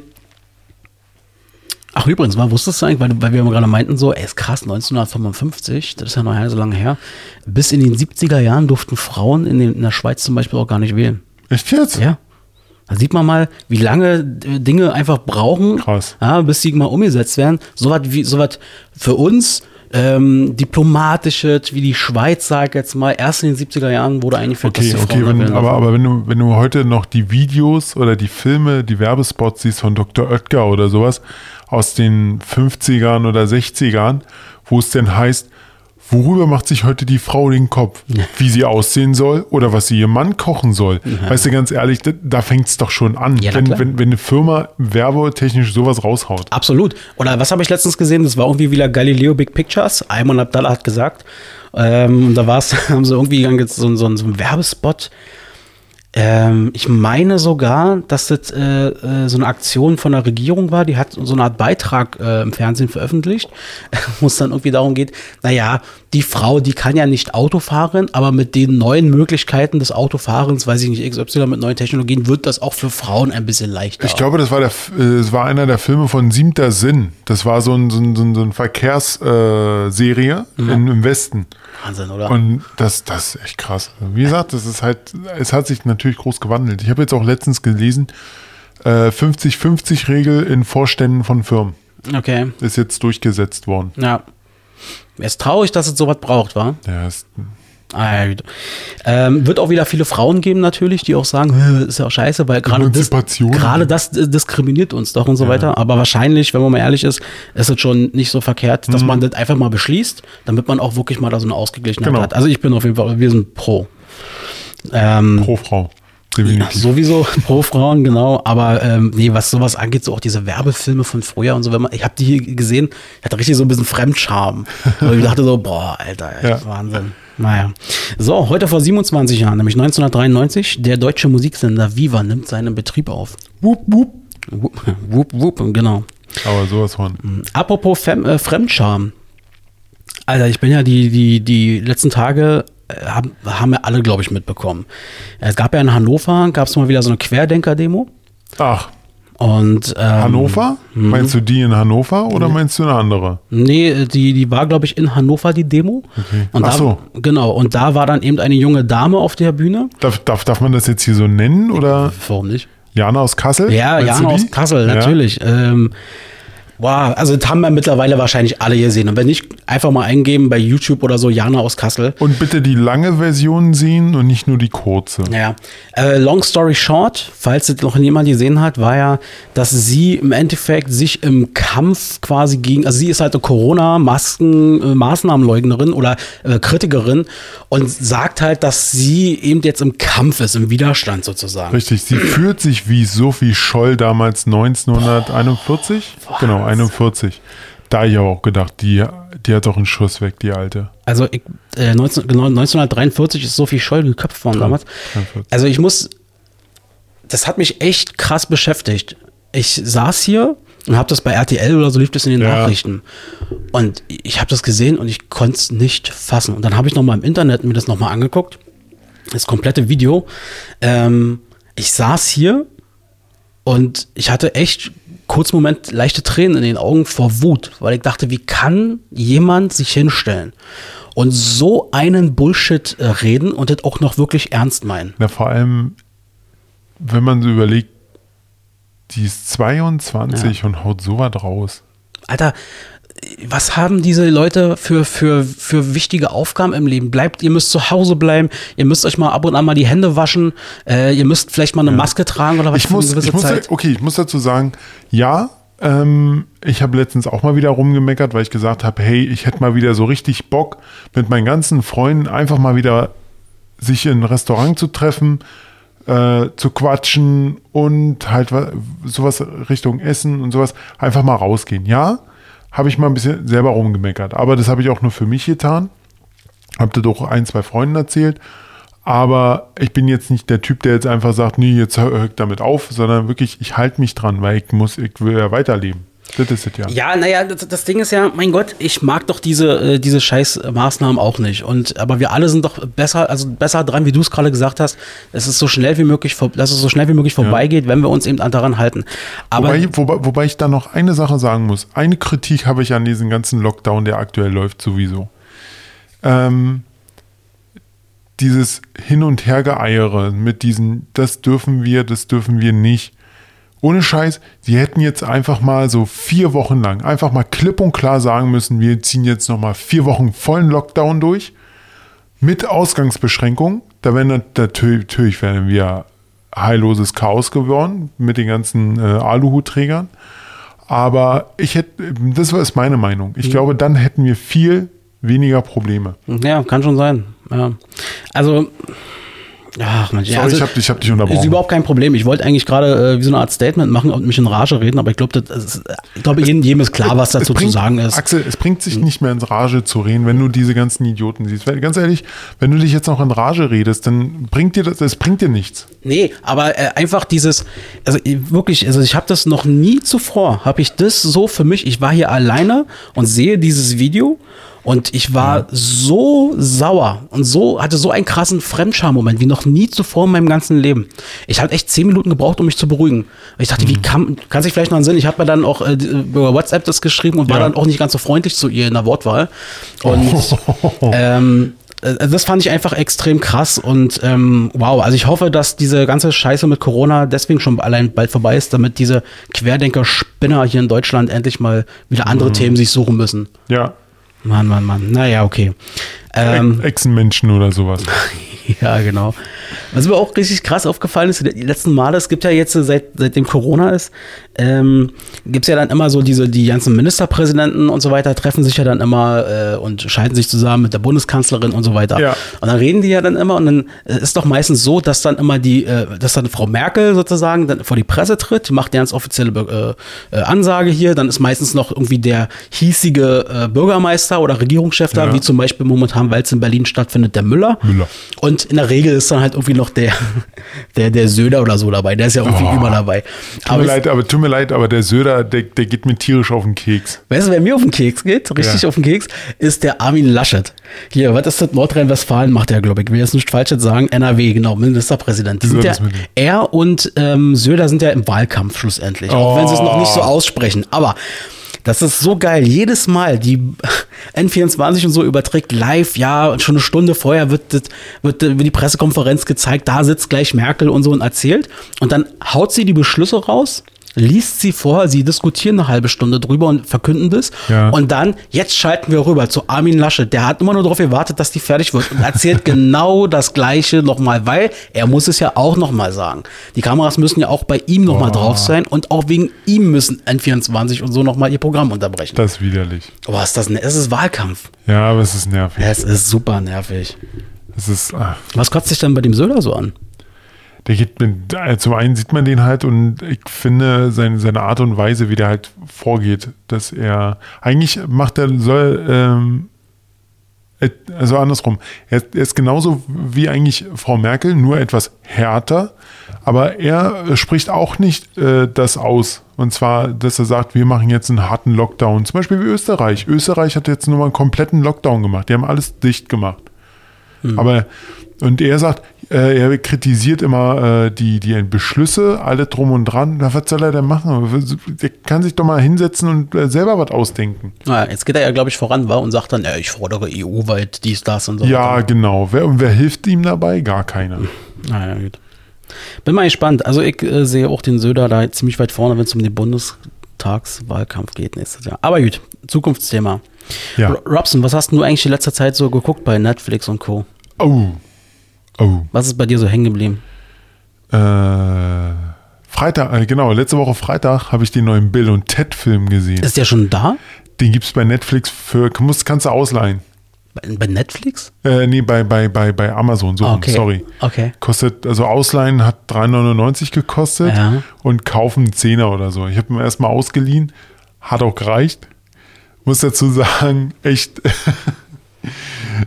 ach, übrigens, mal wusstest du eigentlich, weil, weil wir gerade meinten, so, ey, ist krass, 1955, das ist ja noch nicht so lange her, bis in den 70er Jahren durften Frauen in, den, in der Schweiz zum Beispiel auch gar nicht wählen. Echt jetzt? Ja. Da sieht man mal, wie lange äh, Dinge einfach brauchen. Ja, bis sie mal umgesetzt werden. So was wie so was für uns ähm, diplomatisches, wie die Schweiz, sag ich jetzt mal, erst in den 70er Jahren wurde eingeführt, Okay, die okay, wenn, aber, aber wenn du, wenn du heute noch die Videos oder die Filme, die Werbespots siehst von Dr. Oetker oder sowas aus den 50ern oder 60ern, wo es denn heißt, worüber macht sich heute die Frau den Kopf? Wie sie aussehen soll oder was sie ihrem Mann kochen soll? Weißt du, ganz ehrlich, da, da fängt es doch schon an, Ja, wenn, wenn, wenn eine Firma werbetechnisch sowas raushaut. Absolut. Oder was habe ich letztens gesehen? Das war irgendwie wieder Galileo Big Pictures. Ayman Abdallah hat gesagt. Ähm, und da war es, haben sie irgendwie so, so, so einen Werbespot. Ähm, ich meine sogar, dass das äh, äh, so eine Aktion von der Regierung war, die hat so eine Art Beitrag äh, im Fernsehen veröffentlicht, wo es dann irgendwie darum geht, naja, die Frau, die kann ja nicht Auto fahren, aber mit den neuen Möglichkeiten des Autofahrens, weiß ich nicht, XY mit neuen Technologien, wird das auch für Frauen ein bisschen leichter. Ich glaube, das war, der, F- äh, war einer der Filme von Siebter Sinn. Das war so ein, so ein, so ein, Verkehrsserie äh, Serie in, im Westen. Wahnsinn, oder? Und das, das ist echt krass. Wie gesagt, das ist halt, es hat sich natürlich groß gewandelt. Ich habe jetzt auch letztens gelesen, äh, 50-50-Regel in Vorständen von Firmen okay. ist jetzt durchgesetzt worden. Ja. Es ist traurig, dass es sowas braucht, wa? Ja, ist, Ah, ja, ähm, wird auch wieder viele Frauen geben natürlich, die auch sagen, "Hä, ist ja auch scheiße, weil gerade das, gerade das äh, diskriminiert uns doch und so weiter. Aber wahrscheinlich, wenn man mal ehrlich ist, ist es schon nicht so verkehrt, dass man das einfach mal beschließt, damit man auch wirklich mal da so eine Ausgeglichenheit Genau. hat. Also ich bin auf jeden Fall, wir sind pro. Ähm, pro Frau. ja, sowieso pro Frauen, genau. Aber ähm, nee, was sowas angeht, so auch diese Werbefilme von früher und so, wenn man, ich habe die gesehen, ich hatte richtig so ein bisschen Fremdscham. Und ich dachte so, boah, Alter, Ja. Wahnsinn. Naja. So, heute vor 27 Jahren, nämlich 1993, der deutsche Musiksender Viva nimmt seinen Betrieb auf. Wupp, wupp. Wupp, wupp, wupp genau. Aber sowas von. Apropos Fem äh, Fremdscham. Alter, ich bin ja die, die, die letzten Tage haben, haben wir alle, glaube ich, mitbekommen. Es gab ja in Hannover, gab es mal wieder so eine Querdenker-Demo. Ach, Und ähm, Hannover? Meinst du die in Hannover oder meinst du eine andere? Nee, die, die war, glaube ich, in Hannover, die Demo. Und Ach da, so. Genau, und da war dann eben eine junge Dame auf der Bühne. Darf, darf, darf man das jetzt hier so nennen oder Warum nicht? Jana aus Kassel? Ja, Meinst Jana aus Kassel, Ja. natürlich. Ähm, wow, also das haben wir mittlerweile wahrscheinlich alle gesehen. Und wenn nicht, einfach mal eingeben bei YouTube oder so, Jana aus Kassel. Und bitte die lange Version sehen und nicht nur die kurze. Ja, äh, long story short, falls das noch jemand gesehen hat, war ja, dass sie im Endeffekt sich im Kampf quasi gegen, also sie ist halt eine Corona-Masken, äh, oder äh, Kritikerin und sagt halt, dass sie eben jetzt im Kampf ist, im Widerstand sozusagen. Richtig, sie fühlt sich wie Sophie Scholl damals 1941. genau, 41. Da hab ich aber auch gedacht, die, die hat doch einen Schuss weg, die alte. Also ich, äh, 19, genau, 1943 ist Sophie Scholl geköpft worden damals. 43. Also ich muss, das hat mich echt krass beschäftigt. Ich saß hier und habe das bei RTL oder so lief das in den Ja. Nachrichten. Und ich habe das gesehen und ich konnte es nicht fassen. Und dann habe ich noch mal im Internet mir das noch mal angeguckt, das komplette Video. Ähm, ich saß hier und ich hatte echt kurz einen Moment leichte Tränen in den Augen vor Wut, weil ich dachte, wie kann jemand sich hinstellen und so einen Bullshit äh, reden und das auch noch wirklich ernst meinen? Na, vor allem, wenn man so überlegt, die ist 22 und haut so was raus. Alter, was haben diese Leute für, für, für wichtige Aufgaben im Leben? Bleibt, ihr müsst zu Hause bleiben, ihr müsst euch mal ab und an mal die Hände waschen, äh, ihr müsst vielleicht mal eine Maske tragen oder was Ich muss, ich muss, okay, ich muss dazu sagen, ja, ähm, ich habe letztens auch mal wieder rumgemeckert, weil ich gesagt habe, hey, ich hätte mal wieder so richtig Bock, mit meinen ganzen Freunden einfach mal wieder sich in ein Restaurant zu treffen, äh, zu quatschen und halt wa- sowas Richtung Essen und sowas, einfach mal rausgehen. Ja, habe ich mal ein bisschen selber rumgemeckert, aber das habe ich auch nur für mich getan. Hab das auch ein, zwei Freunden erzählt. Aber ich bin jetzt nicht der Typ, der jetzt einfach sagt, nee, jetzt hör ich damit auf, sondern wirklich, ich halte mich dran, weil ich muss, ich will ja weiterleben. Das ist es ja. Ja, naja, das, das Ding ist ja, mein Gott, ich mag doch diese, äh, diese scheiß Maßnahmen auch nicht. Und aber wir alle sind doch besser, also besser dran, wie du es gerade gesagt hast. Es ist so schnell wie möglich, dass es so schnell wie möglich vorbeigeht, wenn wir uns eben daran halten. Aber Wobei, wobei, wobei ich da noch eine Sache sagen muss. Eine Kritik habe ich an diesem ganzen Lockdown, der aktuell läuft, sowieso. Ähm, dieses Hin- und Hergeeiere mit diesen, das dürfen wir, das dürfen wir nicht. Ohne Scheiß, die hätten jetzt einfach mal so vier Wochen lang einfach mal klipp und klar sagen müssen, wir ziehen jetzt noch mal vier Wochen vollen Lockdown durch mit Ausgangsbeschränkungen. Da wären nat- natürlich, wären wir heilloses Chaos geworden mit den ganzen äh, Aluhutträgern. Aber ich hätte, das war ist meine Meinung. Ich glaube, dann hätten wir viel weniger Probleme. Ja, kann schon sein. Ja. Also, ach Mensch, Sorry, also, ich habe ich hab dich ist unterbrochen. überhaupt kein Problem. Ich wollte eigentlich gerade äh, wie so eine Art Statement machen und mich in Rage reden, aber ich glaube, das ist, ich glaube, jedem, jedem ist klar, was dazu bringt, zu sagen ist. Axel, es bringt sich nicht mehr ins Rage zu reden, wenn du diese ganzen Idioten siehst. Weil, ganz ehrlich, wenn du dich jetzt noch in Rage redest, dann bringt dir das, es bringt dir nichts. Nee, aber äh, einfach dieses, also ich- wirklich, also ich habe das noch nie zuvor, habe ich das so für mich, ich war hier alleine und sehe dieses Video und ich war so sauer und so, hatte so einen krassen Fremdscham-Moment wie noch nie zuvor in meinem ganzen Leben. Ich hatte echt zehn Minuten gebraucht, um mich zu beruhigen. Ich dachte, wie kann, kann sich vielleicht noch einen Sinn, ich habe mir dann auch äh, über WhatsApp das geschrieben und war Ja. dann auch nicht ganz so freundlich zu ihr in der Wortwahl. Und ähm, äh, das fand ich einfach extrem krass und ähm, wow, also ich hoffe, dass diese ganze Scheiße mit Corona deswegen schon allein bald vorbei ist, damit diese Querdenker-Spinner hier in Deutschland endlich mal wieder andere Themen sich suchen müssen. Ja. Mann, Mann, Mann. Naja, okay. Ähm, Echsenmenschen oder sowas. ja, genau. Was mir auch richtig krass aufgefallen ist, die letzten Male, es gibt ja jetzt, seit, seitdem Corona ist, ähm, gibt es ja dann immer so diese, die ganzen Ministerpräsidenten und so weiter treffen sich ja dann immer äh, und schalten sich zusammen mit der Bundeskanzlerin und so weiter. Ja. Und dann reden die ja dann immer und dann äh, ist doch meistens so, dass dann immer die, äh, dass dann Frau Merkel sozusagen dann vor die Presse tritt, die macht eine ganz offizielle äh, äh, Ansage hier, dann ist meistens noch irgendwie der hiesige äh, Bürgermeister oder Regierungschef da, Ja. wie zum Beispiel momentan, weil es in Berlin stattfindet, der Müller. Müller. Und in der Regel ist dann halt irgendwie noch der, der, der Söder oder so dabei. Der ist ja irgendwie Oh. immer dabei. Tut Aber mir leid, aber tut mir leid, aber der Söder, der, der geht mir tierisch auf den Keks. Weißt du, wer mir auf den Keks geht, richtig Ja. auf den Keks, ist der Armin Laschet. Hier, was ist das? Nordrhein-Westfalen macht er, glaube ich. Ich will jetzt nicht falsch jetzt sagen. NRW, genau, Ministerpräsident. Die sind ja, er und ähm, Söder sind ja im Wahlkampf schlussendlich. Auch wenn sie es noch nicht so Oh. aussprechen. Aber das ist so geil. Jedes Mal, die N24 und so überträgt live, ja, schon eine Stunde vorher wird, wird, wird die Pressekonferenz gezeigt, da sitzt gleich Merkel und so und erzählt. Und dann haut sie die Beschlüsse raus, liest sie vor, sie diskutieren eine halbe Stunde drüber und verkünden das. Ja. Und dann, jetzt schalten wir rüber zu Armin Laschet. Der hat immer nur darauf gewartet, dass die fertig wird und erzählt genau das Gleiche nochmal, weil er muss es ja auch nochmal sagen. Die Kameras müssen ja auch bei ihm nochmal drauf sein und auch wegen ihm müssen N24 und so nochmal ihr Programm unterbrechen. Das ist widerlich. Boah, ist das, ne- es ist Wahlkampf. Ja, aber es ist nervig. Es ist super nervig. Es ist, ah, Was kotzt sich denn bei dem Söder so an? Der geht mit, äh, zum einen sieht man den halt und ich finde seine, seine Art und Weise, wie der halt vorgeht, dass er, eigentlich macht er, soll, ähm, also andersrum, er, er ist genauso wie eigentlich Frau Merkel, nur etwas härter, aber er spricht auch nicht äh, das aus. Und zwar, dass er sagt, wir machen jetzt einen harten Lockdown. Zum Beispiel wie Österreich. Österreich hat jetzt nur mal einen kompletten Lockdown gemacht. Die haben alles dicht gemacht. Aber und er sagt, äh, er kritisiert immer äh, die, die Beschlüsse, alle drum und dran. Na, was soll er denn machen? Der kann sich doch mal hinsetzen und äh, selber was ausdenken. Naja, jetzt geht er ja, glaube ich, voran war und sagt dann, ja, ich fordere EU-weit dies, das und so. Ja, weiter. genau. Wer, und wer hilft ihm dabei? Gar keiner. Naja, gut. Bin mal gespannt. Also ich äh, sehe auch den Söder da ziemlich weit vorne, wenn es um den Bundestagswahlkampf geht nächstes Jahr. Aber gut, Zukunftsthema. Ja. Robson, was hast du eigentlich in letzter Zeit so geguckt bei Netflix und Co.? Oh. Oh. Was ist bei dir so hängen geblieben? Äh, Freitag, äh, genau, letzte Woche Freitag habe ich den neuen Bill und Ted Film gesehen. Ist der schon da? Den gibt es bei Netflix für, musst, kannst du ausleihen. Bei, bei Netflix? Äh, nee, bei, bei, bei, bei Amazon, so, Ah, okay. sorry. Okay. Kostet, also Ausleihen hat 3,99 gekostet Ja. und kaufen einen Zehner oder so. Ich habe ihn erstmal ausgeliehen, hat auch gereicht. Muss dazu sagen, echt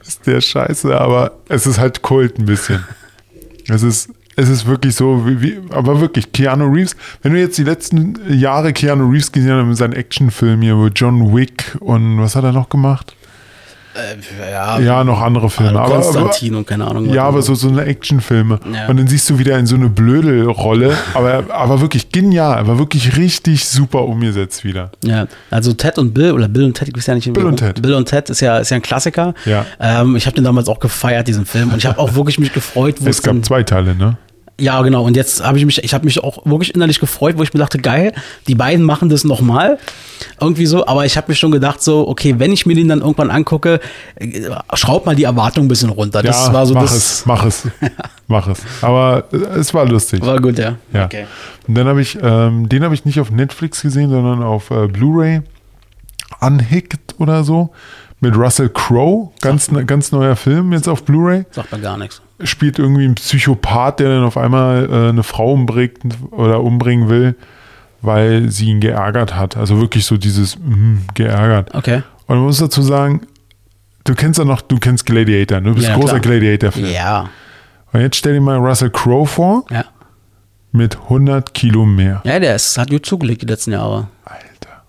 ist der scheiße, aber es ist halt Kult ein bisschen. Es ist, es ist wirklich so, wie, wie, aber wirklich, Keanu Reeves, wenn du jetzt die letzten Jahre Keanu Reeves gesehen hast mit seinen Actionfilmen hier, mit John Wick und was hat er noch gemacht? Äh, ja, Ja, noch andere Filme. aber, aber, Konstantin und keine Ahnung. ja, aber so, so eine Actionfilme. Ja. Und dann siehst du wieder in so eine blöde Rolle, aber, aber wirklich genial, aber wirklich richtig super umgesetzt wieder. Ja, also Ted und Bill oder Bill und Ted, ich weiß ja nicht. Bill und Ted. Bill und Ted ist ja, ist ja ein Klassiker. Ja. Ähm, ich habe den damals auch gefeiert, diesen Film. Und ich habe auch wirklich mich gefreut, wo Es gab dann- zwei Teile, ne? Ja, genau. Und jetzt habe ich mich, ich habe mich auch wirklich innerlich gefreut, wo ich mir dachte, geil, die beiden machen das nochmal. Irgendwie so. Aber ich habe mir schon gedacht, so, okay, wenn ich mir den dann irgendwann angucke, äh, schraub mal die Erwartung ein bisschen runter. Das ja, war so mach das. es, mach es, mach es. Aber äh, es war lustig. War gut, ja. Ja. Okay. Und dann habe ich, ähm, den habe ich nicht auf Netflix gesehen, sondern auf äh, Blu-ray. Unhicked oder so. Mit Russell Crowe. Ganz, ne- ganz neuer Film jetzt auf Blu-ray. Sagt mir gar nichts. Spielt irgendwie ein Psychopath, der dann auf einmal äh, eine Frau umbringt oder umbringen will, weil sie ihn geärgert hat. Also wirklich so dieses mm, geärgert. Okay. Und man muss dazu sagen, du kennst ja noch, du kennst Gladiator, ne? du bist Ja, großer klar. Gladiator-Fan. Ja. Und jetzt stell dir mal Russell Crowe vor Ja. mit 100 Kilo mehr. Ja, der ist, hat gut zugelegt die letzten Jahre. Alter.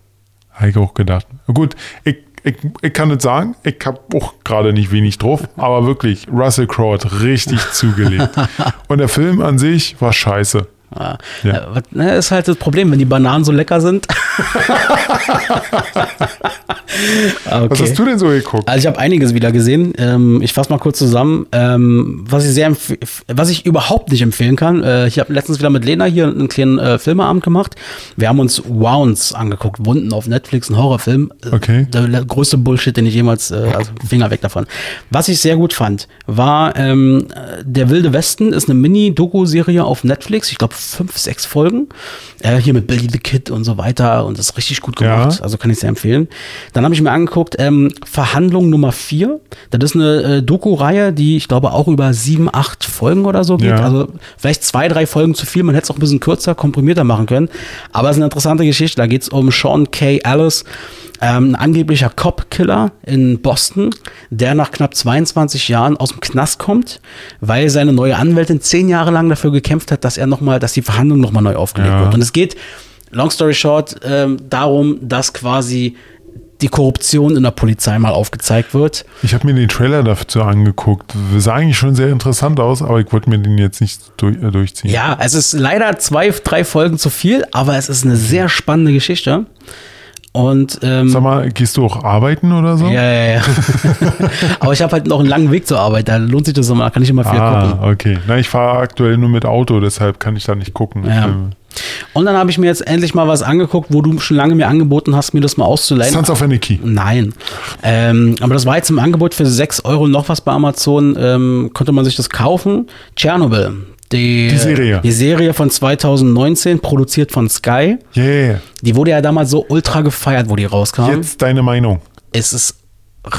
Habe ich auch gedacht. Gut, ich, ich, ich kann nicht sagen, ich habe auch gerade nicht wenig drauf, aber wirklich, Russell Crowe hat richtig zugelegt. Und der Film an sich war scheiße. Ja. Ja. Äh, ne, ist halt das Problem, wenn die Bananen so lecker sind. okay. Was hast du denn so geguckt? Also ich habe einiges wieder gesehen. Ähm, ich fasse mal kurz zusammen. Ähm, was ich sehr, was ich überhaupt nicht empfehlen kann. Äh, ich habe letztens wieder mit Lena hier einen kleinen äh, Filmeabend gemacht. Wir haben uns Wounds angeguckt, Wunden auf Netflix, ein Horrorfilm. Okay. Der, der größte Bullshit, den ich jemals, äh, also Finger weg davon. Was ich sehr gut fand, war ähm, äh, Der Wilde Westen ist eine Mini-Doku-Serie auf Netflix. Ich glaube fünf, sechs Folgen. Äh, hier mit Billy the Kid und so weiter. Und das ist richtig gut gemacht. Ja. Also kann ich sehr empfehlen. Dann habe ich mir angeguckt, ähm, Verhandlung Nummer 4. Das ist eine äh, Doku-Reihe, die ich glaube auch über sieben, acht Folgen oder so geht. Ja. Also vielleicht zwei, drei Folgen zu viel. Man hätte es auch ein bisschen kürzer, komprimierter machen können. Aber es ist eine interessante Geschichte. Da geht es um Sean K. Ellis, ähm, ein angeblicher Cop-Killer in Boston, der nach knapp 22 Jahren aus dem Knast kommt, weil seine neue Anwältin zehn Jahre lang dafür gekämpft hat, dass er noch mal, dass die Verhandlung nochmal neu aufgelegt Ja. wird. Und es geht, long story short, ähm, darum, dass quasi die Korruption in der Polizei mal aufgezeigt wird. Ich habe mir den Trailer dazu angeguckt. Sah eigentlich schon sehr interessant aus, aber ich wollte mir den jetzt nicht durch, äh, durchziehen. Ja, es ist leider zwei, drei Folgen zu viel, aber es ist eine sehr spannende Geschichte. Und ähm, Sag mal, gehst du auch arbeiten oder so? ja, ja, ja. aber ich habe halt noch einen langen Weg zur Arbeit, da lohnt sich das immer, da kann ich immer viel gucken. Ah, okay. Na, ich fahre aktuell nur mit Auto, deshalb kann ich da nicht gucken. Ja. Filme. Und dann habe ich mir jetzt endlich mal was angeguckt, wo du schon lange mir angeboten hast, mir das mal auszuleihen. Sons of Anarchy. Nein. Ähm, aber das war jetzt im Angebot für 6 Euro noch was bei Amazon. Ähm, konnte man sich das kaufen. Tschernobyl. Die, Die Serie. Die Serie von 2019, produziert von Sky. Yeah. Die wurde ja damals so ultra gefeiert, wo die rauskam. Jetzt deine Meinung. Es ist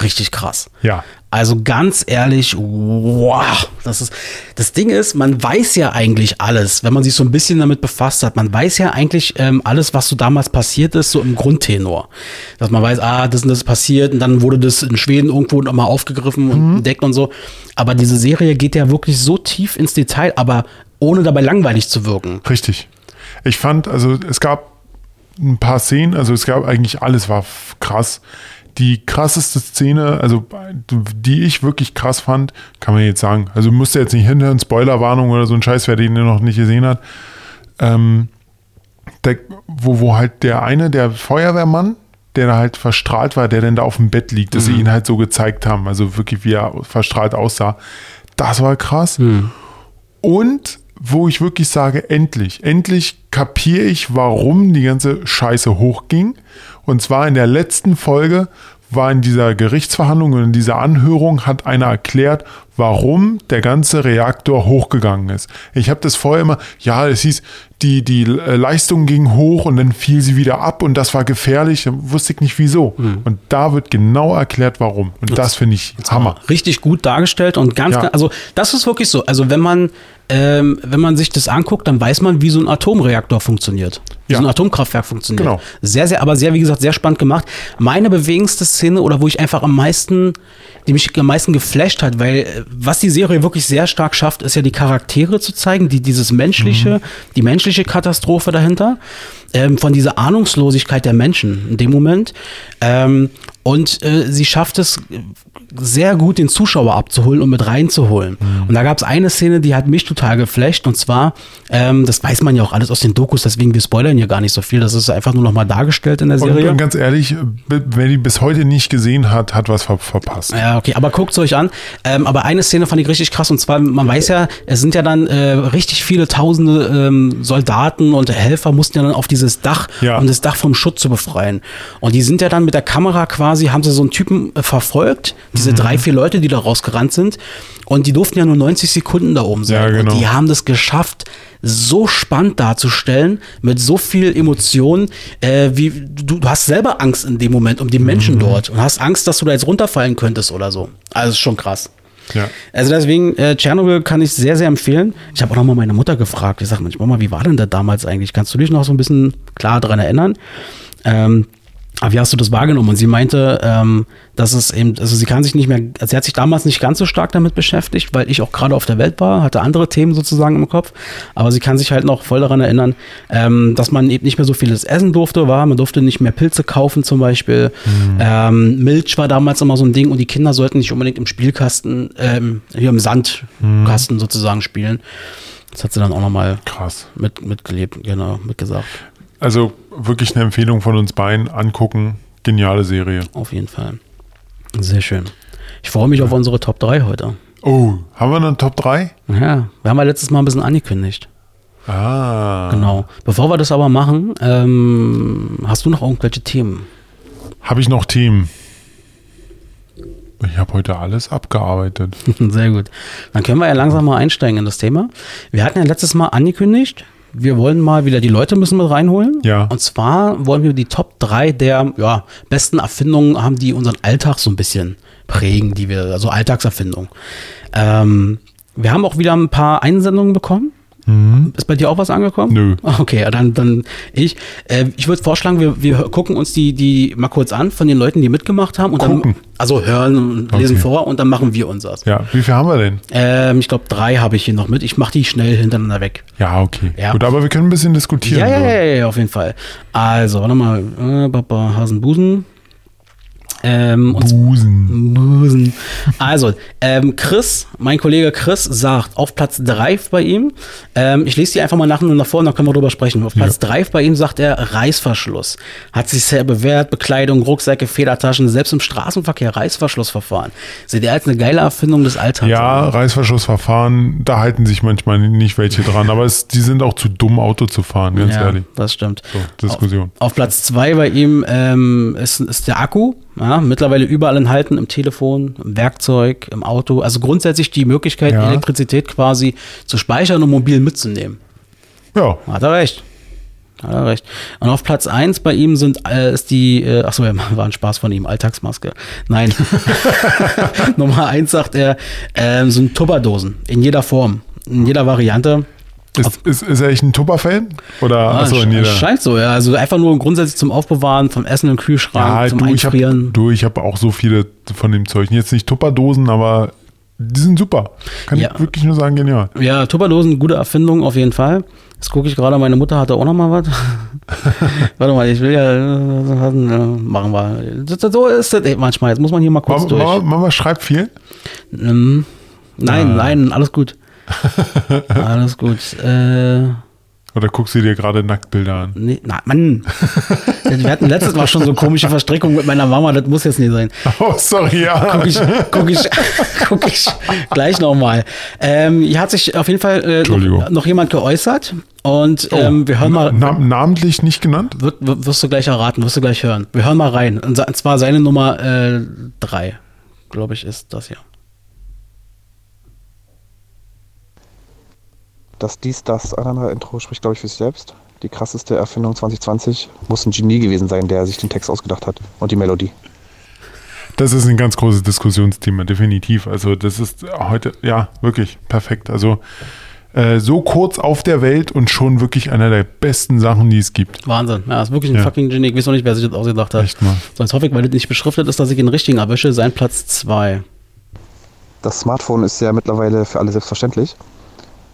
richtig krass. Ja. Also ganz ehrlich, wow, das ist das Ding ist, man weiß ja eigentlich alles, wenn man sich so ein bisschen damit befasst hat. Man weiß ja eigentlich ähm, alles, was so damals passiert ist, so im Grundtenor, dass man weiß, ah, das und das ist passiert und dann wurde das in Schweden irgendwo nochmal aufgegriffen und entdeckt und so. Aber diese Serie geht ja wirklich so tief ins Detail, aber ohne dabei langweilig zu wirken. Richtig. Ich fand, also es gab ein paar Szenen, also es gab eigentlich alles war krass. Die krasseste Szene, also die ich wirklich krass fand, kann man jetzt sagen. Also musste jetzt nicht hinhören, Spoilerwarnung oder so ein Scheiß, wer den noch nicht gesehen hat. Ähm, der, wo, wo halt der eine, der Feuerwehrmann, der da halt verstrahlt war, der dann da auf dem Bett liegt, dass sie ihn halt so gezeigt haben, also wirklich wie er verstrahlt aussah. Das war krass. Und wo ich wirklich sage, endlich, endlich kapiere ich, warum die ganze Scheiße hochging. Und zwar in der letzten Folge war in dieser Gerichtsverhandlung und in dieser Anhörung hat einer erklärt, warum der ganze Reaktor hochgegangen ist. Ich habe das vorher immer, ja, es hieß, die, die äh, Leistung ging hoch und dann fiel sie wieder ab und das war gefährlich, wusste ich nicht wieso. Und da wird genau erklärt, warum. Und das finde ich Hammer. Richtig gut dargestellt und ganz, Ja. ganz also das ist wirklich so. Also wenn man, ähm, wenn man sich das anguckt, dann weiß man, wie so ein Atomreaktor funktioniert. Wie Ja. so ein Atomkraftwerk funktioniert. Genau. Sehr, sehr, aber sehr, wie gesagt, sehr spannend gemacht. Meine bewegendste Szene oder wo ich einfach am meisten, die mich am meisten geflasht hat, weil äh, was die Serie wirklich sehr stark schafft, ist ja die Charaktere zu zeigen, die dieses menschliche, Mhm. die menschliche Katastrophe dahinter, ähm, von dieser Ahnungslosigkeit der Menschen in dem Moment. Ähm, Und äh, sie schafft es sehr gut, den Zuschauer abzuholen und mit reinzuholen. Und da gab es eine Szene, die hat mich total geflasht. Und zwar, ähm, das weiß man ja auch alles aus den Dokus, deswegen wir spoilern hier gar nicht so viel. Das ist einfach nur nochmal dargestellt in der Serie. und ganz ehrlich, wer die bis heute nicht gesehen hat, hat was ver verpasst. Ja, okay, aber guckt es euch an. Ähm, aber eine Szene fand ich richtig krass und zwar, man weiß ja, es sind ja dann äh, richtig viele tausende ähm, Soldaten und Helfer mussten ja dann auf dieses Dach, Ja. um das Dach vom Schutt zu befreien. Und die sind ja dann mit der Kamera quasi, haben sie so einen Typen äh, verfolgt, diese drei, vier Leute, die da rausgerannt sind. Und die durften ja nur 90 Sekunden da oben sein. Ja, genau. Und die haben das geschafft, so spannend darzustellen, mit so viel Emotion, äh, wie du, du hast selber Angst in dem Moment um die Menschen dort und hast Angst, dass du da jetzt runterfallen könntest oder so. Also ist schon krass. Ja. Also deswegen, äh, Tschernobyl kann ich sehr, sehr empfehlen. Ich habe auch noch mal meine Mutter gefragt. Ich sage manchmal mal, wie war denn das damals eigentlich? Kannst du dich noch so ein bisschen klar daran erinnern? Ähm, aber wie hast du das wahrgenommen? Und sie meinte, ähm, dass es eben, also sie kann sich nicht mehr, also sie hat sich damals nicht ganz so stark damit beschäftigt, weil ich auch gerade auf der Welt war, hatte andere Themen sozusagen im Kopf. Aber sie kann sich halt noch voll daran erinnern, ähm, dass man eben nicht mehr so vieles essen durfte, war. Man durfte nicht mehr Pilze kaufen zum Beispiel. Ähm, Milch war damals immer so ein Ding und die Kinder sollten nicht unbedingt im Spielkasten, ähm, hier im Sandkasten sozusagen spielen. Das hat sie dann auch nochmal Krass. mit, mitgelebt, genau, mitgesagt. Also wirklich eine Empfehlung von uns beiden. Angucken. Geniale Serie. Auf jeden Fall. Sehr schön. Ich freue mich auf unsere Top 3 heute. Oh, haben wir einen Top 3? Ja, wir haben ja letztes Mal ein bisschen angekündigt. Ah. Genau. Bevor wir das aber machen, ähm, hast du noch irgendwelche Themen? Habe ich noch Themen? Ich habe heute alles abgearbeitet. Sehr gut. Dann können wir ja langsam mal einsteigen in das Thema. Wir hatten ja letztes Mal angekündigt, wir wollen mal wieder die Leute müssen mit reinholen. Ja. Und zwar wollen wir die Top 3 der ja, besten Erfindungen haben, die unseren Alltag so ein bisschen prägen, die wir, also Alltagserfindungen. Ähm, wir haben auch wieder ein paar Einsendungen bekommen. Ist bei dir auch was angekommen? Nö. Okay, dann, dann ich. Äh, ich würde vorschlagen, wir, wir gucken uns die, die mal kurz an von den Leuten, die mitgemacht haben. Und Gucken. dann, also hören und lesen Okay. vor und dann machen wir unseres. Ja, wie viel haben wir denn? Ähm, ich glaube, drei habe ich hier noch mit. Ich mache die schnell hintereinander weg. Ja, okay. Ja. Gut, aber wir können ein bisschen diskutieren. Ja, ja, ja, ja, auf jeden Fall. Also, warte mal. Äh, Papa Hasenbusen. Ähm, Busen. Busen. Also, ähm, Chris, mein Kollege Chris sagt auf Platz 3 bei ihm, ähm, ich lese die einfach mal nacheinander vor und dann können wir drüber sprechen. Auf Platz 3 bei ihm sagt er Reißverschluss. Hat sich sehr bewährt, Bekleidung, Rucksäcke, Federtaschen, selbst im Straßenverkehr Reißverschlussverfahren. Seht ihr als eine geile Erfindung des Alltags? Ja, Reißverschlussverfahren, da halten sich manchmal nicht welche dran, aber es, die sind auch zu dumm, Auto zu fahren, ganz ja ehrlich. das stimmt. So, Diskussion. Auf Platz zwei bei ihm ähm, ist, ist der Akku. Ja, mittlerweile überall enthalten, im Telefon, im Werkzeug, im Auto. Also grundsätzlich die Möglichkeit, Ja. Elektrizität quasi zu speichern und mobil mitzunehmen. Ja, Hat er recht. Hat er recht. Und auf Platz eins bei ihm sind, äh, ist die, äh, achso, ja, war ein Spaß von ihm, Alltagsmaske. Nein. Nummer eins sagt er, ähm, sind Tupperdosen in jeder Form, in jeder Variante. Ist, ist, ist er echt ein Tupper-Fan? Oder, Ah, achso, jeder. Scheint so, ja. Also einfach nur grundsätzlich zum Aufbewahren, vom Essen im Kühlschrank, Ja, zum du, ich habe Einfrieren. du, ich hab auch so viele von dem Zeug. Jetzt nicht Tupperdosen, aber die sind super. Kann Ja. ich wirklich nur sagen, genial. Ja, Tupperdosen, gute Erfindung auf jeden Fall. Jetzt gucke ich gerade, meine Mutter hatte auch noch mal was. Warte mal, ich will ja, äh, machen wir. So ist das manchmal. Jetzt muss man hier mal kurz Mama, durch. Mama, Mama schreibt viel. Ähm, nein, Ah. nein, alles gut. alles gut. Äh, Oder guckst du dir gerade Nacktbilder an? nee, na, Mann. Wir hatten letztes Mal schon so komische Verstrickungen mit meiner Mama, das muss jetzt nicht sein. Oh, sorry, ja. guck ich, guck ich, guck ich gleich nochmal. Ähm, hier hat sich auf jeden Fall äh, noch, noch jemand geäußert und Oh, ähm, wir hören mal. Na, namentlich nicht genannt? Wird, wirst du gleich erraten, wirst du gleich hören. Wir hören mal rein. Und zwar seine Nummer 3, glaube ich, ist das hier. Das dies, das, andere Intro spricht, glaube ich, für sich selbst. Die krasseste Erfindung 2020 muss ein Genie gewesen sein, der sich den Text ausgedacht hat und die Melodie. Das ist ein ganz großes Diskussionsthema, definitiv. Also das ist heute, ja, wirklich perfekt. Also äh, so kurz auf der Welt und schon wirklich einer der besten Sachen, die es gibt. Wahnsinn. Ja, ist wirklich ein Ja. fucking Genie. Ich weiß noch nicht, wer sich das ausgedacht hat. Echt mal. Sonst hoffe ich, weil das nicht beschriftet ist, dass ich den richtigen erwische. Sein Platz 2. Das Smartphone ist ja mittlerweile für alle selbstverständlich.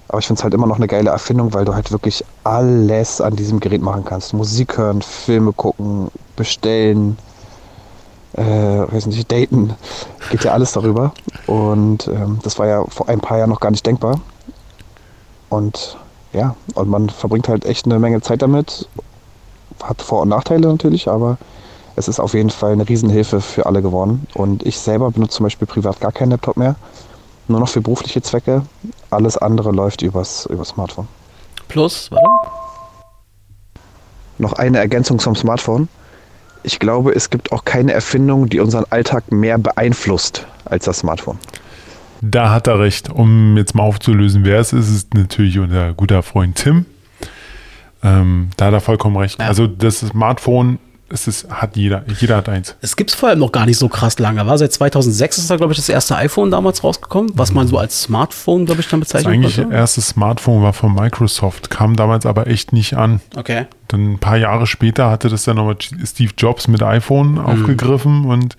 Aber ich finde es halt immer noch eine geile Erfindung, weil du halt wirklich alles an diesem Gerät machen kannst. Musik hören, Filme gucken, bestellen, äh, weiß nicht, Daten, geht ja alles darüber. Und ähm, das war ja vor ein paar Jahren noch gar nicht denkbar. Und ja, und man verbringt halt echt eine Menge Zeit damit. Hat Vor- und Nachteile natürlich, aber es ist auf jeden Fall eine Riesenhilfe für alle geworden. Und ich selber benutze zum Beispiel privat gar keinen Laptop mehr. Nur noch für berufliche Zwecke. Alles andere läuft übers, übers Smartphone. Plus, warte. Noch eine Ergänzung zum Smartphone. Ich glaube, es gibt auch keine Erfindung, die unseren Alltag mehr beeinflusst als das Smartphone. Da hat er recht. Um jetzt mal aufzulösen, wer es ist, ist natürlich unser guter Freund Tim. Ähm, da hat er vollkommen recht. Ja. Also das Smartphone, es ist, hat jeder. Jeder hat eins. Es gibt es vor allem noch gar nicht so krass lange. War seit 2006 ist da, glaube ich, das erste iPhone damals rausgekommen, was man so als Smartphone, glaube ich, dann Das bezeichnen eigentlich konnte. erste Smartphone war von Microsoft, kam damals aber echt nicht an. Okay. Dann ein paar Jahre später hatte das dann nochmal Steve Jobs mit iPhone Mhm. aufgegriffen und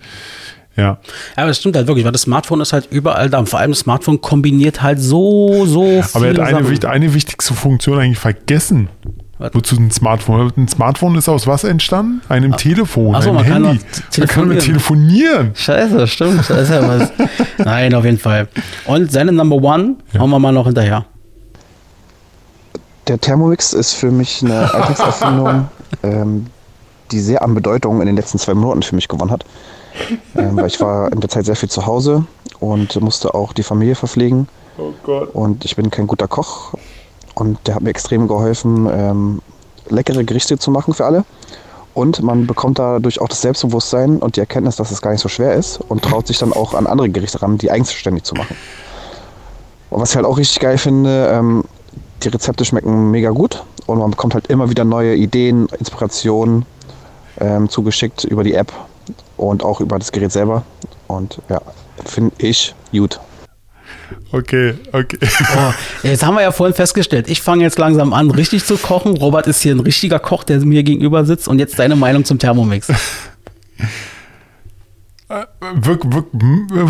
ja. Ja, aber das stimmt halt wirklich, weil das Smartphone ist halt überall da. Und vor allem das Smartphone kombiniert halt so, so Aber er hat eine, eine wichtigste Funktion eigentlich vergessen. Was? Wozu ein Smartphone? Ein Smartphone ist aus was entstanden? Einem Telefon, Ach so, einem man kann Handy. noch Man kann mit telefonieren. telefonieren. Scheiße, stimmt. Das ist ja was. Nein, auf jeden Fall. Und seine Number One Ja. hauen wir mal noch hinterher. Der Thermomix ist für mich eine Alltagserfindung, ähm, die sehr an Bedeutung in den letzten zwei Monaten für mich gewonnen hat. Ähm, weil ich war in der Zeit sehr viel zu Hause und musste auch die Familie verpflegen. Oh Gott. Und ich bin kein guter Koch. Und der hat mir extrem geholfen, ähm, leckere Gerichte zu machen für alle. Und man bekommt dadurch auch das Selbstbewusstsein und die Erkenntnis, dass es gar nicht so schwer ist und traut sich dann auch an andere Gerichte ran, die eigenständig zu machen. Und was ich halt auch richtig geil finde, ähm, die Rezepte schmecken mega gut und man bekommt halt immer wieder neue Ideen, Inspirationen ähm, zugeschickt über die App und auch über das Gerät selber. Und ja, finde ich gut. Okay, okay. Oh, jetzt haben wir ja vorhin festgestellt, ich fange jetzt langsam an, richtig zu kochen. Robert ist hier ein richtiger Koch, der mir gegenüber sitzt. Und jetzt deine Meinung zum Thermomix. Wirk, wirk,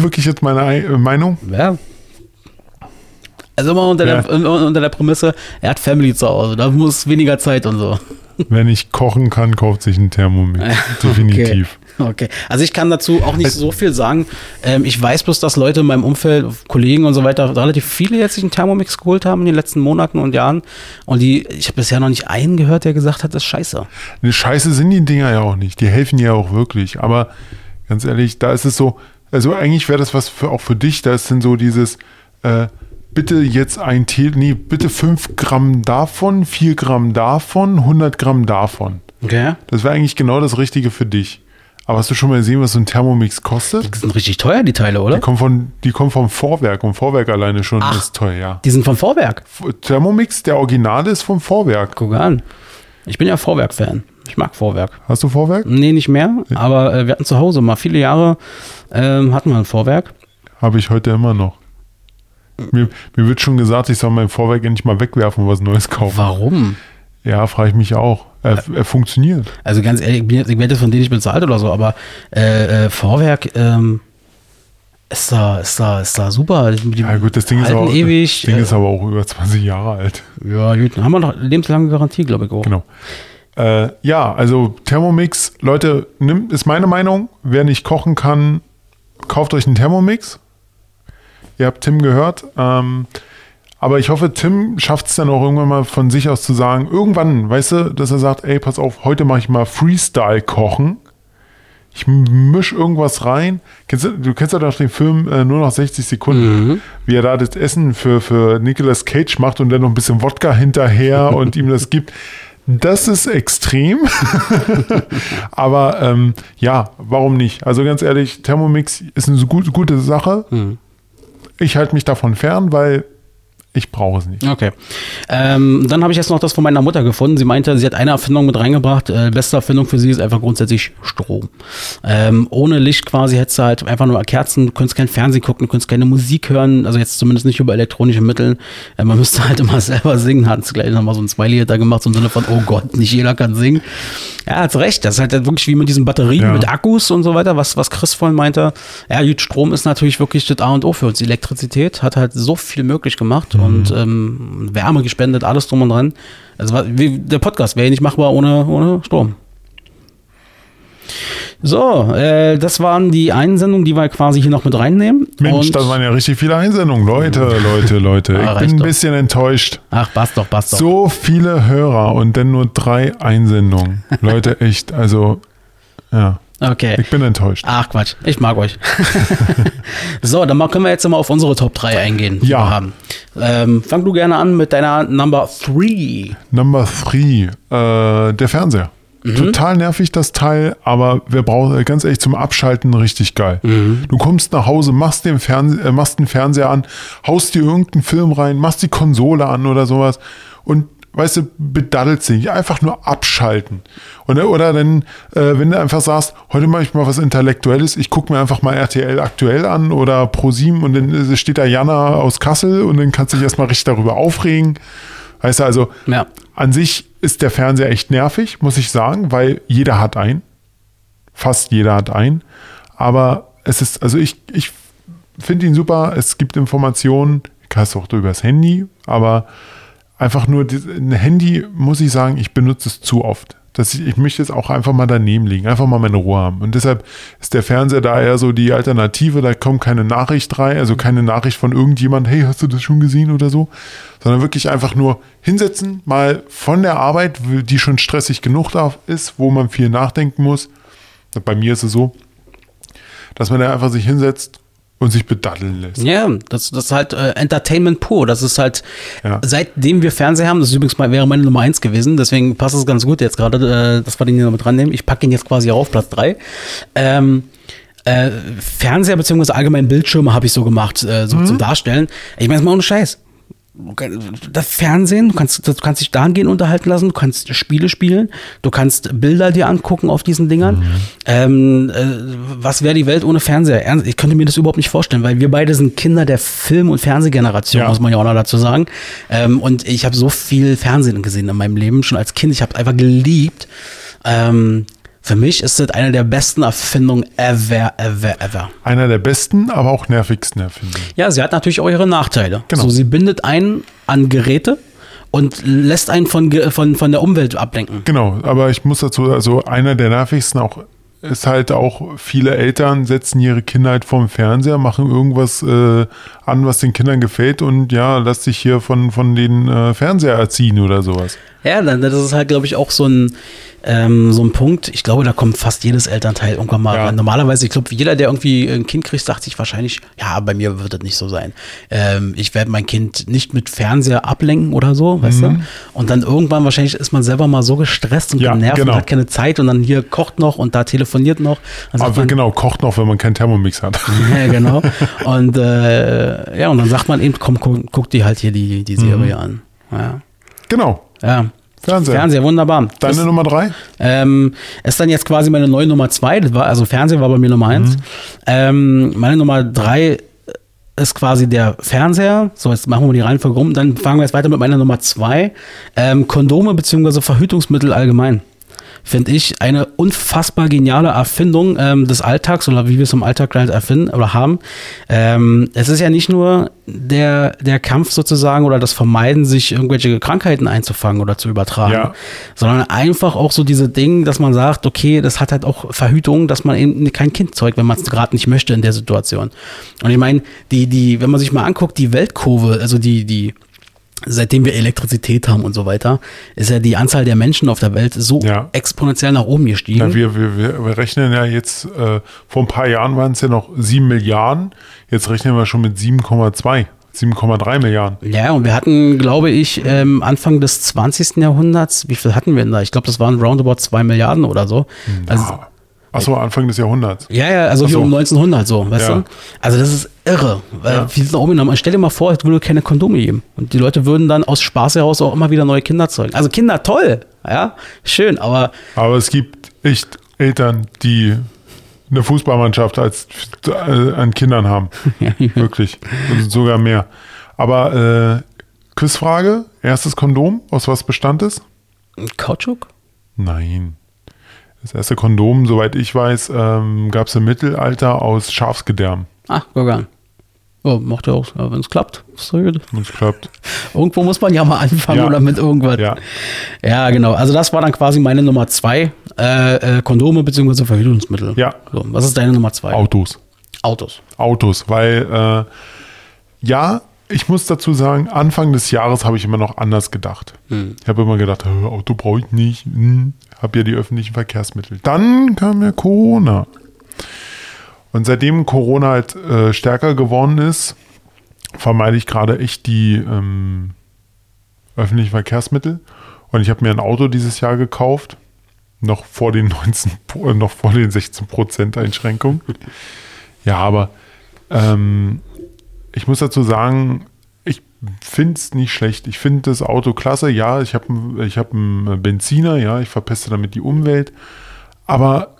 wirklich jetzt meine Ei- Meinung? Ja. Also immer unter, Ja. der, unter der Prämisse, er hat Family zu Hause, da muss weniger Zeit und so. Wenn ich kochen kann, kauft sich ein Thermomix. Definitiv. Okay. okay. Also ich kann dazu auch nicht so viel sagen. Ähm, ich weiß bloß, dass Leute in meinem Umfeld, Kollegen und so weiter, relativ viele jetzt sich einen Thermomix geholt haben in den letzten Monaten und Jahren. Und die, ich habe bisher noch nicht einen gehört, der gesagt hat, das ist scheiße. Eine Scheiße sind die Dinger ja auch nicht. Die helfen ja auch wirklich. Aber ganz ehrlich, da ist es so, also eigentlich wäre das was für, auch für dich, da ist dann so dieses, äh, bitte jetzt ein Tee, nee, bitte 5 Gramm davon, 4 Gramm davon, 100 Gramm davon. Okay. Das wäre eigentlich genau das Richtige für dich. Aber hast du schon mal gesehen, was so ein Thermomix kostet? Die sind richtig teuer, die Teile, oder? Die kommen, von, die kommen vom Vorwerk und Vorwerk alleine schon Ach. ist teuer, ja. Die sind vom Vorwerk. Thermomix, der Originale ist vom Vorwerk. Guck an. Ich bin ja Vorwerk-Fan. Ich mag Vorwerk. Hast du Vorwerk? Nee, nicht mehr. Aber äh, wir hatten zu Hause mal viele Jahre, ähm, hatten wir ein Vorwerk. Habe ich heute immer noch. Mir, mir wird schon gesagt, ich soll mein Vorwerk endlich mal wegwerfen und was Neues kaufen. Warum? Ja, frage ich mich auch. Er, er funktioniert. Also ganz ehrlich, ich, werde jetzt von denen nicht bezahlt oder so, aber äh, äh, Vorwerk ähm, ist da, ist da, ist da super. Die Ja gut, das Ding, ist aber, ewig. das Ding äh, ist aber auch über 20 Jahre alt. ja, gut, dann haben wir noch lebenslange Garantie, glaube ich auch. Genau. Äh, ja, also Thermomix, Leute, nimmt, ist meine Meinung. Wer nicht kochen kann, kauft euch einen Thermomix. Ihr habt Tim gehört. Ähm, aber ich hoffe, Tim schafft es dann auch irgendwann mal von sich aus zu sagen, irgendwann, weißt du, dass er sagt, ey, pass auf, heute mache ich mal Freestyle kochen. Ich misch irgendwas rein. Kennst du, du kennst ja doch den Film äh, nur noch 60 Sekunden, wie er da das Essen für, für Nicolas Cage macht und dann noch ein bisschen Wodka hinterher und ihm das gibt. Das ist extrem. Aber ähm, ja, warum nicht? Also ganz ehrlich, Thermomix ist eine gut, gute Sache. Ich halte mich davon fern, weil ich brauche es nicht. Okay. Ähm, dann habe ich jetzt noch das von meiner Mutter gefunden. Sie meinte, sie hat eine Erfindung mit reingebracht. Äh, beste Erfindung für sie ist einfach grundsätzlich Strom. Ähm, ohne Licht quasi hättest du halt einfach nur Kerzen, du könntest kein Fernsehen gucken, du könntest keine Musik hören, also jetzt zumindest nicht über elektronische Mittel. Äh, man müsste halt immer selber singen, hat es gleich nochmal so ein Smiley da gemacht, so im Sinne von, oh Gott, nicht jeder kann singen. Ja, hat recht. Das ist halt wirklich wie mit diesen Batterien, Ja. mit Akkus und so weiter, was, was Chris vorhin meinte. Ja, gut, Strom ist natürlich wirklich das A und O für uns. Die Elektrizität hat halt so viel möglich gemacht und ähm, Wärme gespendet, alles drum und dran. Also wie, der Podcast wäre ja nicht machbar ohne, ohne Strom. So, äh, das waren die Einsendungen, die wir quasi hier noch mit reinnehmen. Mensch, Und- das waren ja richtig viele Einsendungen. Leute, Leute, Leute. Ah, Ich bin ein doch. bisschen enttäuscht. Ach, passt doch, passt doch. So viele Hörer und dann nur drei Einsendungen. Leute, echt, also, ja, Okay. ich bin enttäuscht. Ach Quatsch, ich mag euch. so, dann können wir jetzt mal auf unsere Top 3 eingehen, die Ja. wir haben. Ähm, fang du gerne an mit deiner Number 3. Number three, äh, der Fernseher. Mhm. Total nervig das Teil, aber wer braucht, äh, ganz ehrlich, zum Abschalten richtig geil. Mhm. Du kommst nach Hause, machst den, Fernse äh, machst den Fernseher an, haust dir irgendeinen Film rein, machst die Konsole an oder sowas und weißt du, bedaddelst dich. Einfach nur abschalten. Und, oder dann, äh, wenn du einfach sagst, heute mache ich mal was Intellektuelles, ich gucke mir einfach mal RTL aktuell an oder ProSieben und dann steht da Jana aus Kassel und dann kannst du dich erstmal richtig darüber aufregen. Weißt du, also Ja. an sich ist der Fernseher echt nervig, muss ich sagen, weil jeder hat einen. Fast jeder hat einen. Aber es ist, also ich, ich finde ihn super. Es gibt Informationen, kannst du auch übers Handy, aber einfach nur ein Handy, muss ich sagen, ich benutze es zu oft. Das, ich, möchte es auch einfach mal daneben liegen, einfach mal meine Ruhe haben. Und deshalb ist der Fernseher da eher so die Alternative. Da kommt keine Nachricht rein, also keine Nachricht von irgendjemand, hey, hast du das schon gesehen oder so, sondern wirklich einfach nur hinsetzen, mal von der Arbeit, die schon stressig genug ist, wo man viel nachdenken muss. Bei mir ist es so, dass man da einfach sich hinsetzt und sich bedaddeln lässt. Ja, das, das ist halt äh, Entertainment pur. Das ist halt, Ja. seitdem wir Fernseher haben, das ist übrigens mal, wäre meine Nummer 1 gewesen, deswegen passt es ganz gut jetzt gerade, äh, dass wir den hier noch mit dran nehmen. Ich packe ihn jetzt quasi auf Platz 3. Ähm, äh, Fernseher beziehungsweise allgemein Bildschirme habe ich so gemacht, äh, Mhm. so zum Darstellen. Ich meine, mal ohne Scheiß. Das Fernsehen, du kannst, du kannst dich dahingehend unterhalten lassen, du kannst Spiele spielen, du kannst Bilder dir angucken auf diesen Dingern. Ähm, äh, was wäre die Welt ohne Fernseher? Ernst, Ich könnte mir das überhaupt nicht vorstellen, weil wir beide sind Kinder der Film- und Fernsehgeneration, Ja. muss man ja auch noch dazu sagen. Ähm, und ich habe so viel Fernsehen gesehen in meinem Leben, schon als Kind. Ich habe einfach geliebt. Ähm, für mich ist das eine der besten Erfindungen ever, ever, ever. Einer der besten, aber auch nervigsten Erfindungen. Ja, sie hat natürlich auch ihre Nachteile. Genau. So, sie bindet einen an Geräte und lässt einen von, von, von der Umwelt ablenken. Genau, aber ich muss dazu, also einer der nervigsten auch ist halt auch, viele Eltern setzen ihre Kinder halt vorm Fernseher, machen irgendwas äh, an, was den Kindern gefällt und ja, lass dich hier von, von den äh, Fernseher erziehen oder sowas. Ja, das ist halt, glaube ich, auch so ein, ähm, so ein Punkt. Ich glaube, da kommt fast jedes Elternteil irgendwann mal Ja. rein. Normalerweise, ich glaube, jeder, der irgendwie ein Kind kriegt, sagt sich wahrscheinlich, ja, bei mir wird das nicht so sein. Ähm, ich werde mein Kind nicht mit Fernseher ablenken oder so, weißt du? Und dann irgendwann wahrscheinlich ist man selber mal so gestresst und Mhm. Ja, genervt genau. und hat keine Zeit und dann hier kocht noch und da telefoniert noch. Dann sagt Aber man, genau, kocht noch, wenn man keinen Thermomix hat. Ja, genau. Und äh, ja, und dann sagt man eben, komm, guck, guck dir halt hier die, die Serie an. Ja. genau. ja. Fernseher. Fernseher, wunderbar. Deine Das, Nummer drei? ähm, ist dann jetzt quasi meine neue Nummer zwei. War, also Fernseher war bei mir Nummer Mhm. eins. Ähm, meine Nummer drei ist quasi der Fernseher. So, jetzt machen wir die Reihenfolge rum. Dann fangen wir jetzt weiter mit meiner Nummer zwei. Ähm, Kondome beziehungsweise Verhütungsmittel allgemein. Finde ich eine unfassbar geniale Erfindung ähm, des Alltags oder wie wir es im Alltag halt erfinden oder haben. Ähm, es ist ja nicht nur der, der Kampf sozusagen oder das Vermeiden, sich irgendwelche Krankheiten einzufangen oder zu übertragen, Ja. sondern einfach auch so diese Dinge, dass man sagt, okay, das hat halt auch Verhütung, dass man eben kein Kind zeugt, wenn man es gerade nicht möchte in der Situation. Und ich meine, die, die, wenn man sich mal anguckt, die Weltkurve, also die, die, seitdem wir Elektrizität haben und so weiter, ist ja die Anzahl der Menschen auf der Welt so Ja. exponentiell nach oben gestiegen. Na, wir, wir, wir wir rechnen ja jetzt, äh, vor ein paar Jahren waren es ja noch 7 Milliarden, jetzt rechnen wir schon mit 7,2, 7,3 Milliarden. Ja, und wir hatten, glaube ich, ähm, Anfang des 20. Jahrhunderts, wie viel hatten wir denn da? Ich glaube, das waren roundabout 2 Milliarden oder so. Also. Achso, Anfang des Jahrhunderts. ja, ja, also Ach hier so. um 1900 so, weißt Ja. du? Also das ist irre. Weil Ja. Wie sind da oben genommen? Und Stell dir mal vor, es würde keine Kondome geben. Und die Leute würden dann aus Spaß heraus auch immer wieder neue Kinder zeugen. Also Kinder, toll, ja, schön, aber Aber es gibt echt Eltern, die eine Fußballmannschaft als äh, an Kindern haben. Wirklich. Und sogar mehr. Aber äh, Quizfrage: erstes Kondom, aus was bestand es? Kautschuk? Nein. Das erste Kondom, soweit ich weiß, ähm, gab es im Mittelalter aus Schafsgedärm. Ah, guck an. Ja, macht ja auch, wenn es klappt. Wenn es klappt. Irgendwo muss man ja mal anfangen Ja. oder mit irgendwas. Ja. Ja, genau. Also das war dann quasi meine Nummer zwei. Äh, äh, Kondome bzw. Verhütungsmittel. Ja. So, was ist deine Nummer zwei? Autos. Autos. Autos, weil äh, ja, ich muss dazu sagen, Anfang des Jahres habe ich immer noch anders gedacht. Ich habe immer gedacht, "Hä, Auto brauche ich nicht, hm, habe ja die öffentlichen Verkehrsmittel. Dann kam ja Corona. Und seitdem Corona halt äh, stärker geworden ist, vermeide ich gerade echt die ähm, öffentlichen Verkehrsmittel. Und ich habe mir ein Auto dieses Jahr gekauft, noch vor den 19, Pro- äh, noch vor den 16% Einschränkung. Ja, aber ähm, ich muss dazu sagen, ich finde es nicht schlecht. Ich finde das Auto klasse. Ja, ich habe ich hab einen Benziner, ja, ich verpeste damit die Umwelt. Aber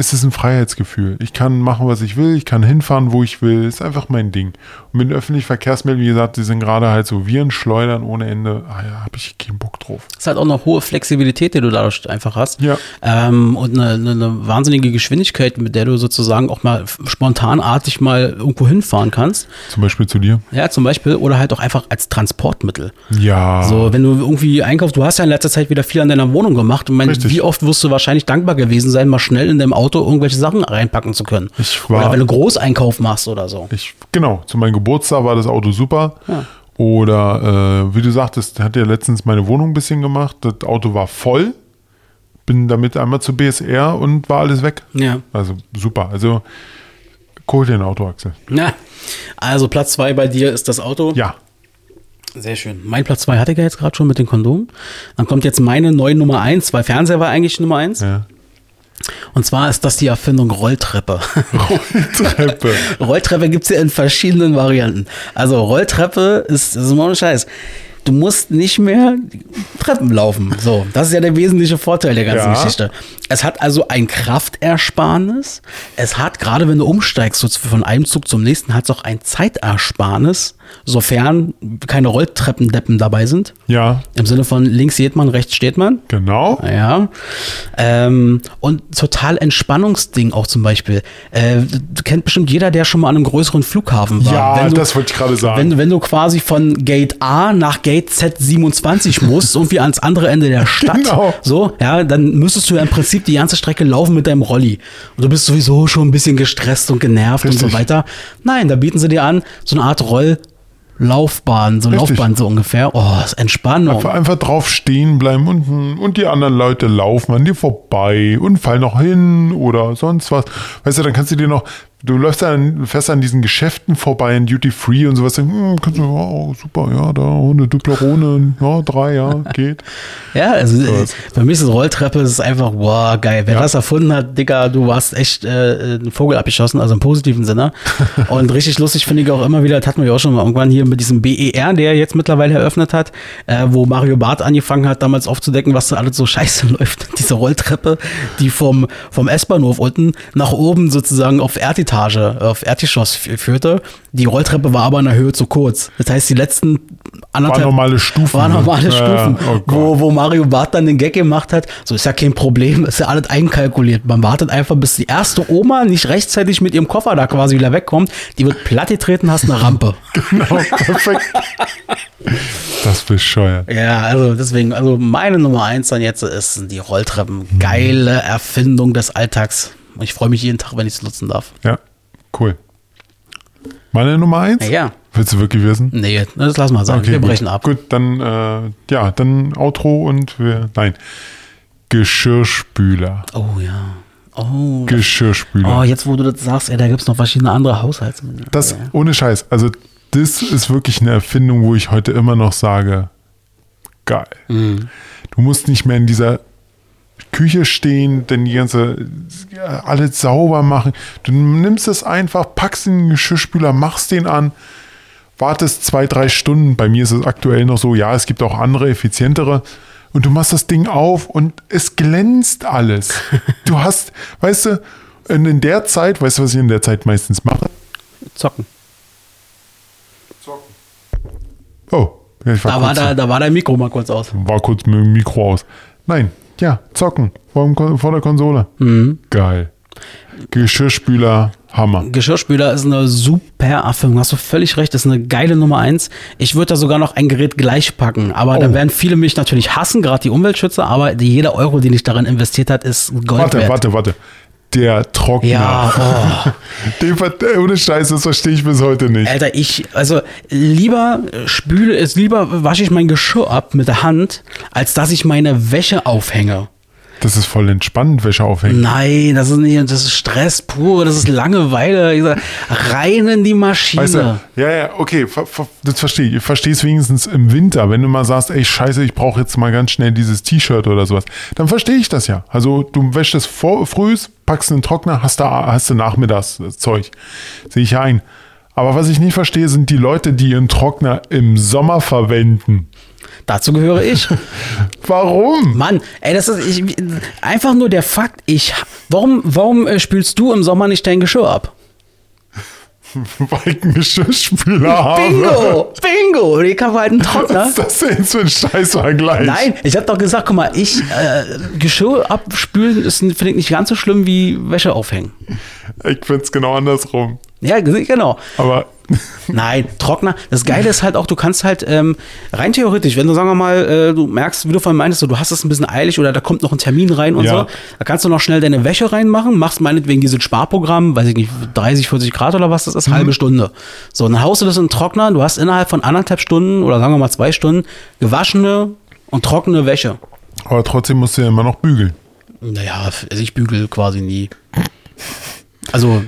es ist ein Freiheitsgefühl. Ich kann machen, was ich will. Ich kann hinfahren, wo ich will. Ist einfach mein Ding. Und mit den öffentlichen Verkehrsmitteln, wie gesagt, die sind gerade halt so Viren schleudern ohne Ende. Ah ja, habe ich keinen Bock drauf. ist halt auch eine hohe Flexibilität, die du dadurch einfach hast. Ja. Ähm, und eine, eine, eine wahnsinnige Geschwindigkeit, mit der du sozusagen auch mal spontanartig mal irgendwo hinfahren kannst. Zum Beispiel zu dir. Ja, zum Beispiel. Oder halt auch einfach als Transportmittel. Ja. So, wenn du irgendwie einkaufst, du hast ja in letzter Zeit wieder viel an deiner Wohnung gemacht. Und mein, wie oft wirst du wahrscheinlich dankbar gewesen sein, mal schnell in deinem Auto irgendwelche Sachen reinpacken zu können. Ich war- oder wenn du Großeinkauf machst oder so. Ich, genau, zu meinem Geburtstag war das Auto super. Ja. Oder äh, wie du sagtest, hat ja letztens meine Wohnung ein bisschen gemacht. Das Auto war voll. Bin damit einmal zu BSR und war alles weg. Ja. Also super. Also dir ein Auto, Axel. Ja. Also Platz zwei bei dir ist das Auto. Ja. Sehr schön. Mein Platz zwei hatte ich ja jetzt gerade schon mit den Kondomen. Dann kommt jetzt meine neue Nummer eins, weil Fernseher war eigentlich Nummer eins. ja. Und zwar ist das die Erfindung Rolltreppe. Treppe. Rolltreppe gibt's ja in verschiedenen Varianten. Also Rolltreppe ist, das ist mal ein Scheiß. Du musst nicht mehr Treppen laufen. So, das ist ja der wesentliche Vorteil der ganzen Ja. Geschichte. Es hat also ein Kraftersparnis. Es hat, gerade wenn du umsteigst, so von einem Zug zum nächsten, hat es auch ein Zeitersparnis, sofern keine Rolltreppendeppen dabei sind. Ja, Im Sinne von links geht man, rechts steht man. genau. Ja. Ähm, und total Entspannungsding auch zum Beispiel. Äh, du kennt bestimmt jeder, der schon mal an einem größeren Flughafen war. Ja, Wenn du- das wollte ich gerade sagen. Wenn, wenn du quasi von Gate A nach Gate Z27 musst, irgendwie ans andere Ende der Stadt, Genau. so, ja, dann müsstest du ja im Prinzip die ganze Strecke laufen mit deinem Rolli. Und du bist sowieso schon ein bisschen gestresst und genervt und Richtig. so weiter. Nein, da bieten sie dir an, so eine Art Rolllaufbahn, so Richtig. Laufbahn so ungefähr. Oh, ist Entspannung. Einfach, einfach drauf stehen bleiben und, und die anderen Leute laufen an dir vorbei und fallen noch hin oder sonst was. Weißt du, dann kannst du dir noch, du läufst dann fest an diesen Geschäften vorbei in Duty Free und sowas. Hm, kannst du, oh, super, ja, da eine Duplerone, ja, drei, ja, geht. Ja, also äh, was. für mich ist Rolltreppe das ist einfach, wow, geil. Wer Ja. das erfunden hat, Dicker, du hast echt äh, einen Vogel abgeschossen, also im positiven Sinne. Und richtig lustig finde ich auch immer wieder, das hatten wir ja auch schon mal irgendwann hier mit diesem BER, der jetzt mittlerweile eröffnet hat, äh, wo Mario Barth angefangen hat, damals aufzudecken, was da alles so scheiße läuft. Diese Rolltreppe, die vom, vom S-Bahnhof unten nach oben sozusagen auf Erdetage, auf Erdgeschoss fü- führte. Die Rolltreppe war aber in der Höhe zu kurz. Das heißt, die letzten anderthalb War normale Stufen. war normale Ja, Stufen, oh Gott. wo, wo Mario Barth dann den Gag gemacht hat. So ist ja kein Problem, ist ja alles einkalkuliert. Man wartet einfach, bis die erste Oma nicht rechtzeitig mit ihrem Koffer da quasi wieder wegkommt. Die wird platt getreten, hast eine Rampe. Genau, perfekt. Das bescheuert. ja, also deswegen, also meine Nummer eins dann jetzt ist die Rolltreppen. Geile Erfindung des Alltags. Und ich freue mich jeden Tag, wenn ich es nutzen darf. Ja, cool. Meine Nummer eins? Ja. Willst du wirklich wissen? Nee, das lass mal sagen. wir gut. brechen ab. Gut, dann, äh, ja, dann Outro und wir, nein, Geschirrspüler. Oh ja. Oh. Geschirrspüler. Oh, jetzt wo du das sagst, ey, da gibt es noch verschiedene andere Haushaltsmittel. Das, ohne Scheiß, also das ist wirklich eine Erfindung, wo ich heute immer noch sage, geil. Mhm. Du musst nicht mehr in dieser Küche stehen, denn die ganze, ja, alles sauber machen. Du nimmst es einfach, packst in den Geschirrspüler, machst den an, wartest zwei, drei Stunden. Bei mir ist es aktuell noch so, ja, es gibt auch andere, effizientere. Und du machst das Ding auf und es glänzt alles. Du hast, weißt du, in in der Zeit, weißt du, was ich in der Zeit meistens mache? Zocken. Oh, ja, ich war, Da war, kurz, da, da war dein Mikro mal kurz aus. war kurz mit dem Mikro aus. Nein, ja, zocken vor, vor der Konsole. Mhm. Geil. Geschirrspüler Hammer. Geschirrspüler ist eine super Erfindung. Hast du völlig recht, ist eine geile Nummer eins. Ich würde da sogar noch ein Gerät gleich packen. Aber da Oh. werden viele mich natürlich hassen, gerade die Umweltschützer. Aber jeder Euro, den ich darin investiert hat, ist Gold Warte, wert. warte, warte. Der Trockner. Ja, oh. Den, ohne Scheiß, das verstehe ich bis heute nicht. Alter, ich, also lieber spüle es, lieber wasche ich mein Geschirr ab mit der Hand, als dass ich meine Wäsche aufhänge. Das ist voll entspannend, Wäsche aufhängen. Nein, das ist nicht, das ist Stress pur, das ist Langeweile. Ich sag, rein in die Maschine. Weißt du, ja, ja, okay, ver, ver, das verstehe ich. Ich verstehe es wenigstens im Winter, wenn du mal sagst, ey, scheiße, ich brauche jetzt mal ganz schnell dieses T-Shirt oder sowas. Dann verstehe ich das ja. Also du wäschst es vor, frühs, packst in den Trockner, hast, da, hast du nachmittags das Zeug. Sehe ich ja ein. Aber was ich nicht verstehe, sind die Leute, die ihren Trockner im Sommer verwenden. Dazu gehöre ich. Warum? Mann, ey, das ist ich, einfach nur der Fakt. Ich, warum, warum äh, spülst du im Sommer nicht dein Geschirr ab? Weil ich einen Geschirrspüler habe. Bingo, bingo. Ich habe halt einen Trockner. Was ist das denn für ein Scheißvergleich? Nein, ich habe doch gesagt, guck mal, ich äh, Geschirr abspülen ist finde ich nicht ganz so schlimm wie Wäsche aufhängen. Ich finde es genau andersrum. Ja, genau. Aber Nein, Trockner. Das Geile ist halt auch, du kannst halt ähm, rein theoretisch, wenn du sagen wir mal, äh, du merkst, wie du vorhin meintest, so, du hast es ein bisschen eilig oder da kommt noch ein Termin rein und Ja. so, da kannst du noch schnell deine Wäsche reinmachen, machst meinetwegen dieses Sparprogramm, weiß ich nicht, 30, 40 Grad oder was das ist, halbe Stunde. So, dann haust du das in den Trockner, du hast innerhalb von anderthalb Stunden oder sagen wir mal zwei Stunden gewaschene und trockene Wäsche. Aber trotzdem musst du ja immer noch bügeln. Naja, also ich bügel quasi nie. Also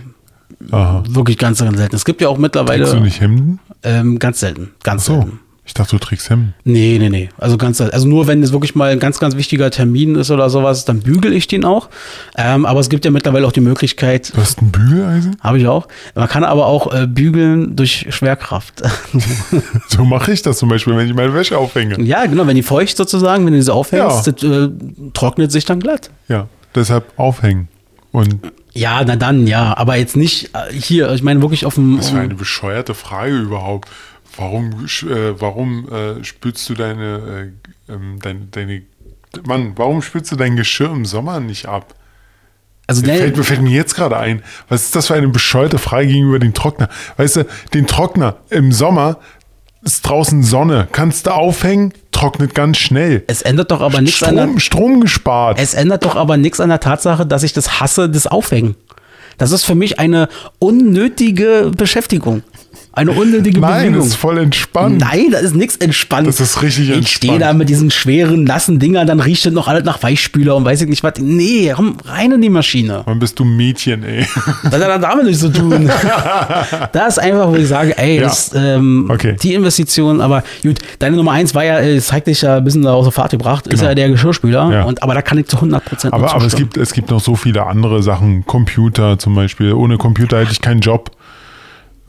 Aha. wirklich ganz, ganz selten. Es gibt ja auch Trägst du mittlerweile nicht Hemden? ähm, ganz selten, ganz So. selten. Ich dachte, du trägst Hemden. Nee, nee, nee. Also ganz, also nur wenn es wirklich mal ein ganz, ganz wichtiger Termin ist oder sowas, dann bügel ich den auch. Ähm, aber es gibt ja mittlerweile auch die Möglichkeit, Du hast ein Bügeleisen? habe ich auch. Man kann aber auch äh, bügeln durch Schwerkraft. So mache ich das zum Beispiel, wenn ich meine Wäsche aufhänge. ja, genau. Wenn die feucht sozusagen, wenn du sie aufhängst, Ja. das, äh, trocknet sich dann glatt. Ja, deshalb aufhängen. Und Ja, na dann, ja. Aber jetzt nicht äh, hier. Ich meine wirklich auf dem. was für eine bescheuerte Frage überhaupt. Warum, äh, warum äh, spülst du deine, äh, ähm, deine, deine, Mann, warum spülst du dein Geschirr im Sommer nicht ab? also ne, Fällt, mir- fällt mir jetzt gerade ein, was ist das für eine bescheuerte Frage gegenüber dem Trockner? Weißt du, den Trockner im Sommer ist draußen Sonne, kannst du aufhängen, trocknet ganz schnell. es ändert doch aber nichts an der, Strom gespart. Es ändert doch aber nichts an der Tatsache, dass ich das hasse, das Aufhängen. Das ist für mich eine unnötige Beschäftigung. Eine unnötige Nein, Bewegung. das ist voll entspannt. Nein, da ist nichts entspannt. Das ist richtig Ich entspannt. stehe da mit diesen schweren, nassen Dingern, dann riecht es noch alles nach Weichspüler und weiß ich nicht was. Nee, komm, rein in die Maschine. Wann bist du Mädchen, ey? Was hat er damit nichts zu tun? das ist einfach, wo ich sage, ey, Ja. das, ähm, Okay. die Investition, aber gut, deine Nummer eins war ja, äh, es zeigt dich ja ein bisschen aus der Fahrt gebracht, ist Genau. ja der Geschirrspüler. Ja. Und, aber da kann ich zu 100 Prozent Aber, aber es, gibt, es gibt noch so viele andere Sachen. Computer zum Beispiel. Ohne Computer hätte ich keinen Job.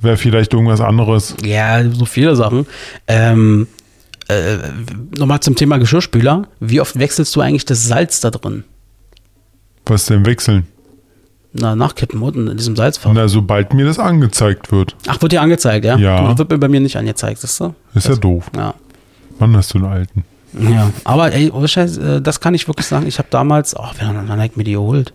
Wäre vielleicht irgendwas anderes. Ja, so viele Sachen. Ähm, äh, Nochmal zum Thema Geschirrspüler. Wie oft wechselst du eigentlich das Salz da drin? Was denn wechseln? Na, nachkippen unten in diesem Salzfach. Na, sobald mir das angezeigt wird. Ach, wird dir angezeigt, ja? Ja. Du, das wird mir bei mir nicht angezeigt, siehst du? Ist ja doof. Ja. Wann hast du einen alten? Ja, aber ey, ohne Scheiß, äh, das kann ich wirklich sagen. Ich habe damals, oh, wann wann ich mir die geholt?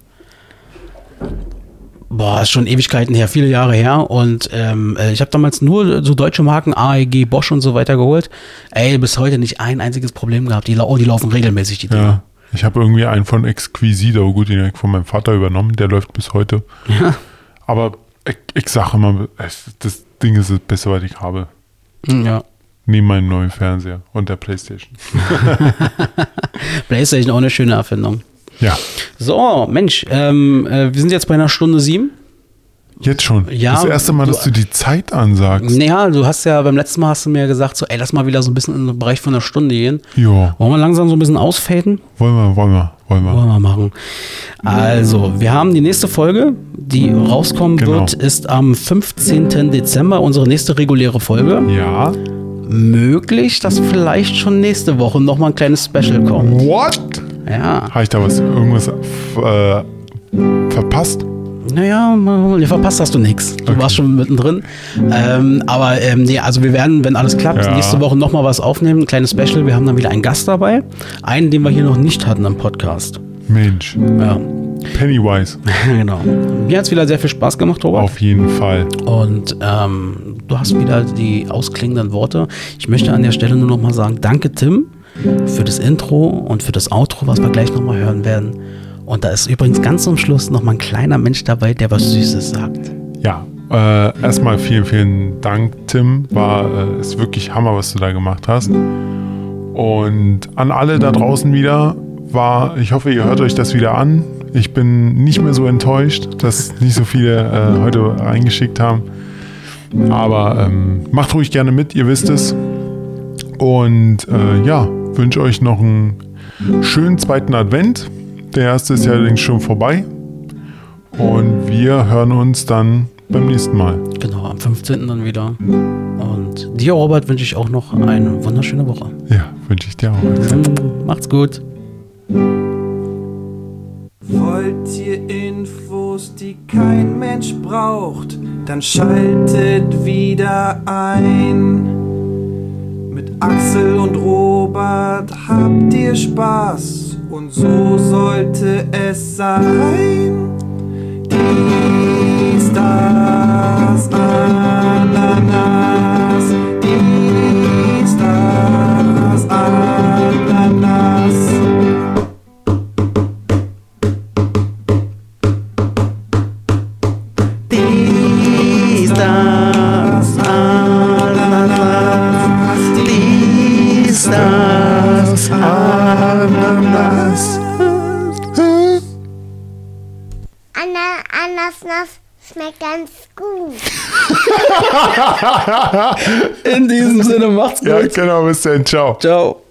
Boah, ist schon Ewigkeiten her, viele Jahre her. Und ähm, äh, ich habe damals nur so deutsche Marken, AEG, Bosch und so weiter geholt. Ey, bis heute nicht ein einziges Problem gehabt. Die, lau- oh, die laufen regelmäßig, die Dinger. Ja. Ich habe irgendwie einen von Exquisita, oh gut, den habe ich von meinem Vater übernommen. Der läuft bis heute. Ja. Aber ich, ich sage immer, das Ding ist das Beste, was ich habe. ja. Neben meinem neuen Fernseher und der Playstation. PlayStation auch eine schöne Erfindung. Ja, So, Mensch, ähm, äh, wir sind jetzt bei einer Stunde sieben. jetzt schon. Ja, das erste Mal, du- dass du die Zeit ansagst. Naja, du hast ja beim letzten Mal hast du mir gesagt, so, ey, lass mal wieder so ein bisschen in den Bereich von einer Stunde gehen. Ja, Wollen wir langsam so ein bisschen ausfaden? wollen wir, wollen wir, wollen wir. Wollen wir machen. Also, wir haben die nächste Folge, die rauskommen Genau. wird, ist am 15. Dezember, unsere nächste reguläre Folge. Ja. Möglich, dass vielleicht schon nächste Woche nochmal ein kleines Special kommt. What? Ja. Habe ich da was, irgendwas äh, verpasst? Naja, verpasst hast du nichts. Du Okay. warst schon mittendrin. Ähm, aber ähm, nee, also wir werden, wenn alles klappt, Ja. nächste Woche nochmal was aufnehmen, ein kleines Special. Wir haben dann wieder einen Gast dabei. Einen, den wir hier noch nicht hatten am Podcast. Mensch. Ja. Pennywise. genau. Mir hat es wieder sehr viel Spaß gemacht, Robert. Auf jeden Fall. Und ähm, du hast wieder die ausklingenden Worte. Ich möchte an der Stelle nur noch mal sagen, danke Tim für das Intro und für das Outro, was wir gleich noch mal hören werden. Und da ist übrigens ganz zum Schluss noch mal ein kleiner Mensch dabei, der was Süßes sagt. Ja, äh, erstmal vielen, vielen Dank, Tim. War äh, ist wirklich Hammer, was du da gemacht hast. Und an alle da draußen wieder war, ich hoffe, ihr hört euch das wieder an. Ich bin nicht mehr so enttäuscht, dass nicht so viele äh, heute eingeschickt haben. Aber ähm, macht ruhig gerne mit, ihr wisst es. Und äh, ja, wünsche euch noch einen schönen zweiten Advent. Der erste ist ja allerdings schon vorbei. Und wir hören uns dann beim nächsten Mal. Genau, am 15. dann wieder. Und dir, Robert, wünsche ich auch noch eine wunderschöne Woche. Ja, wünsche ich dir auch. Mm, Macht's gut. Wollt ihr Infos, die kein Mensch braucht, dann schaltet wieder ein. Axel und Robert habt ihr Spaß und so sollte es sein. Dies, das, Ananas. Schmeckt ganz gut. In diesem Sinne, macht's gut. Ja, genau, bis dann. Ciao. Ciao.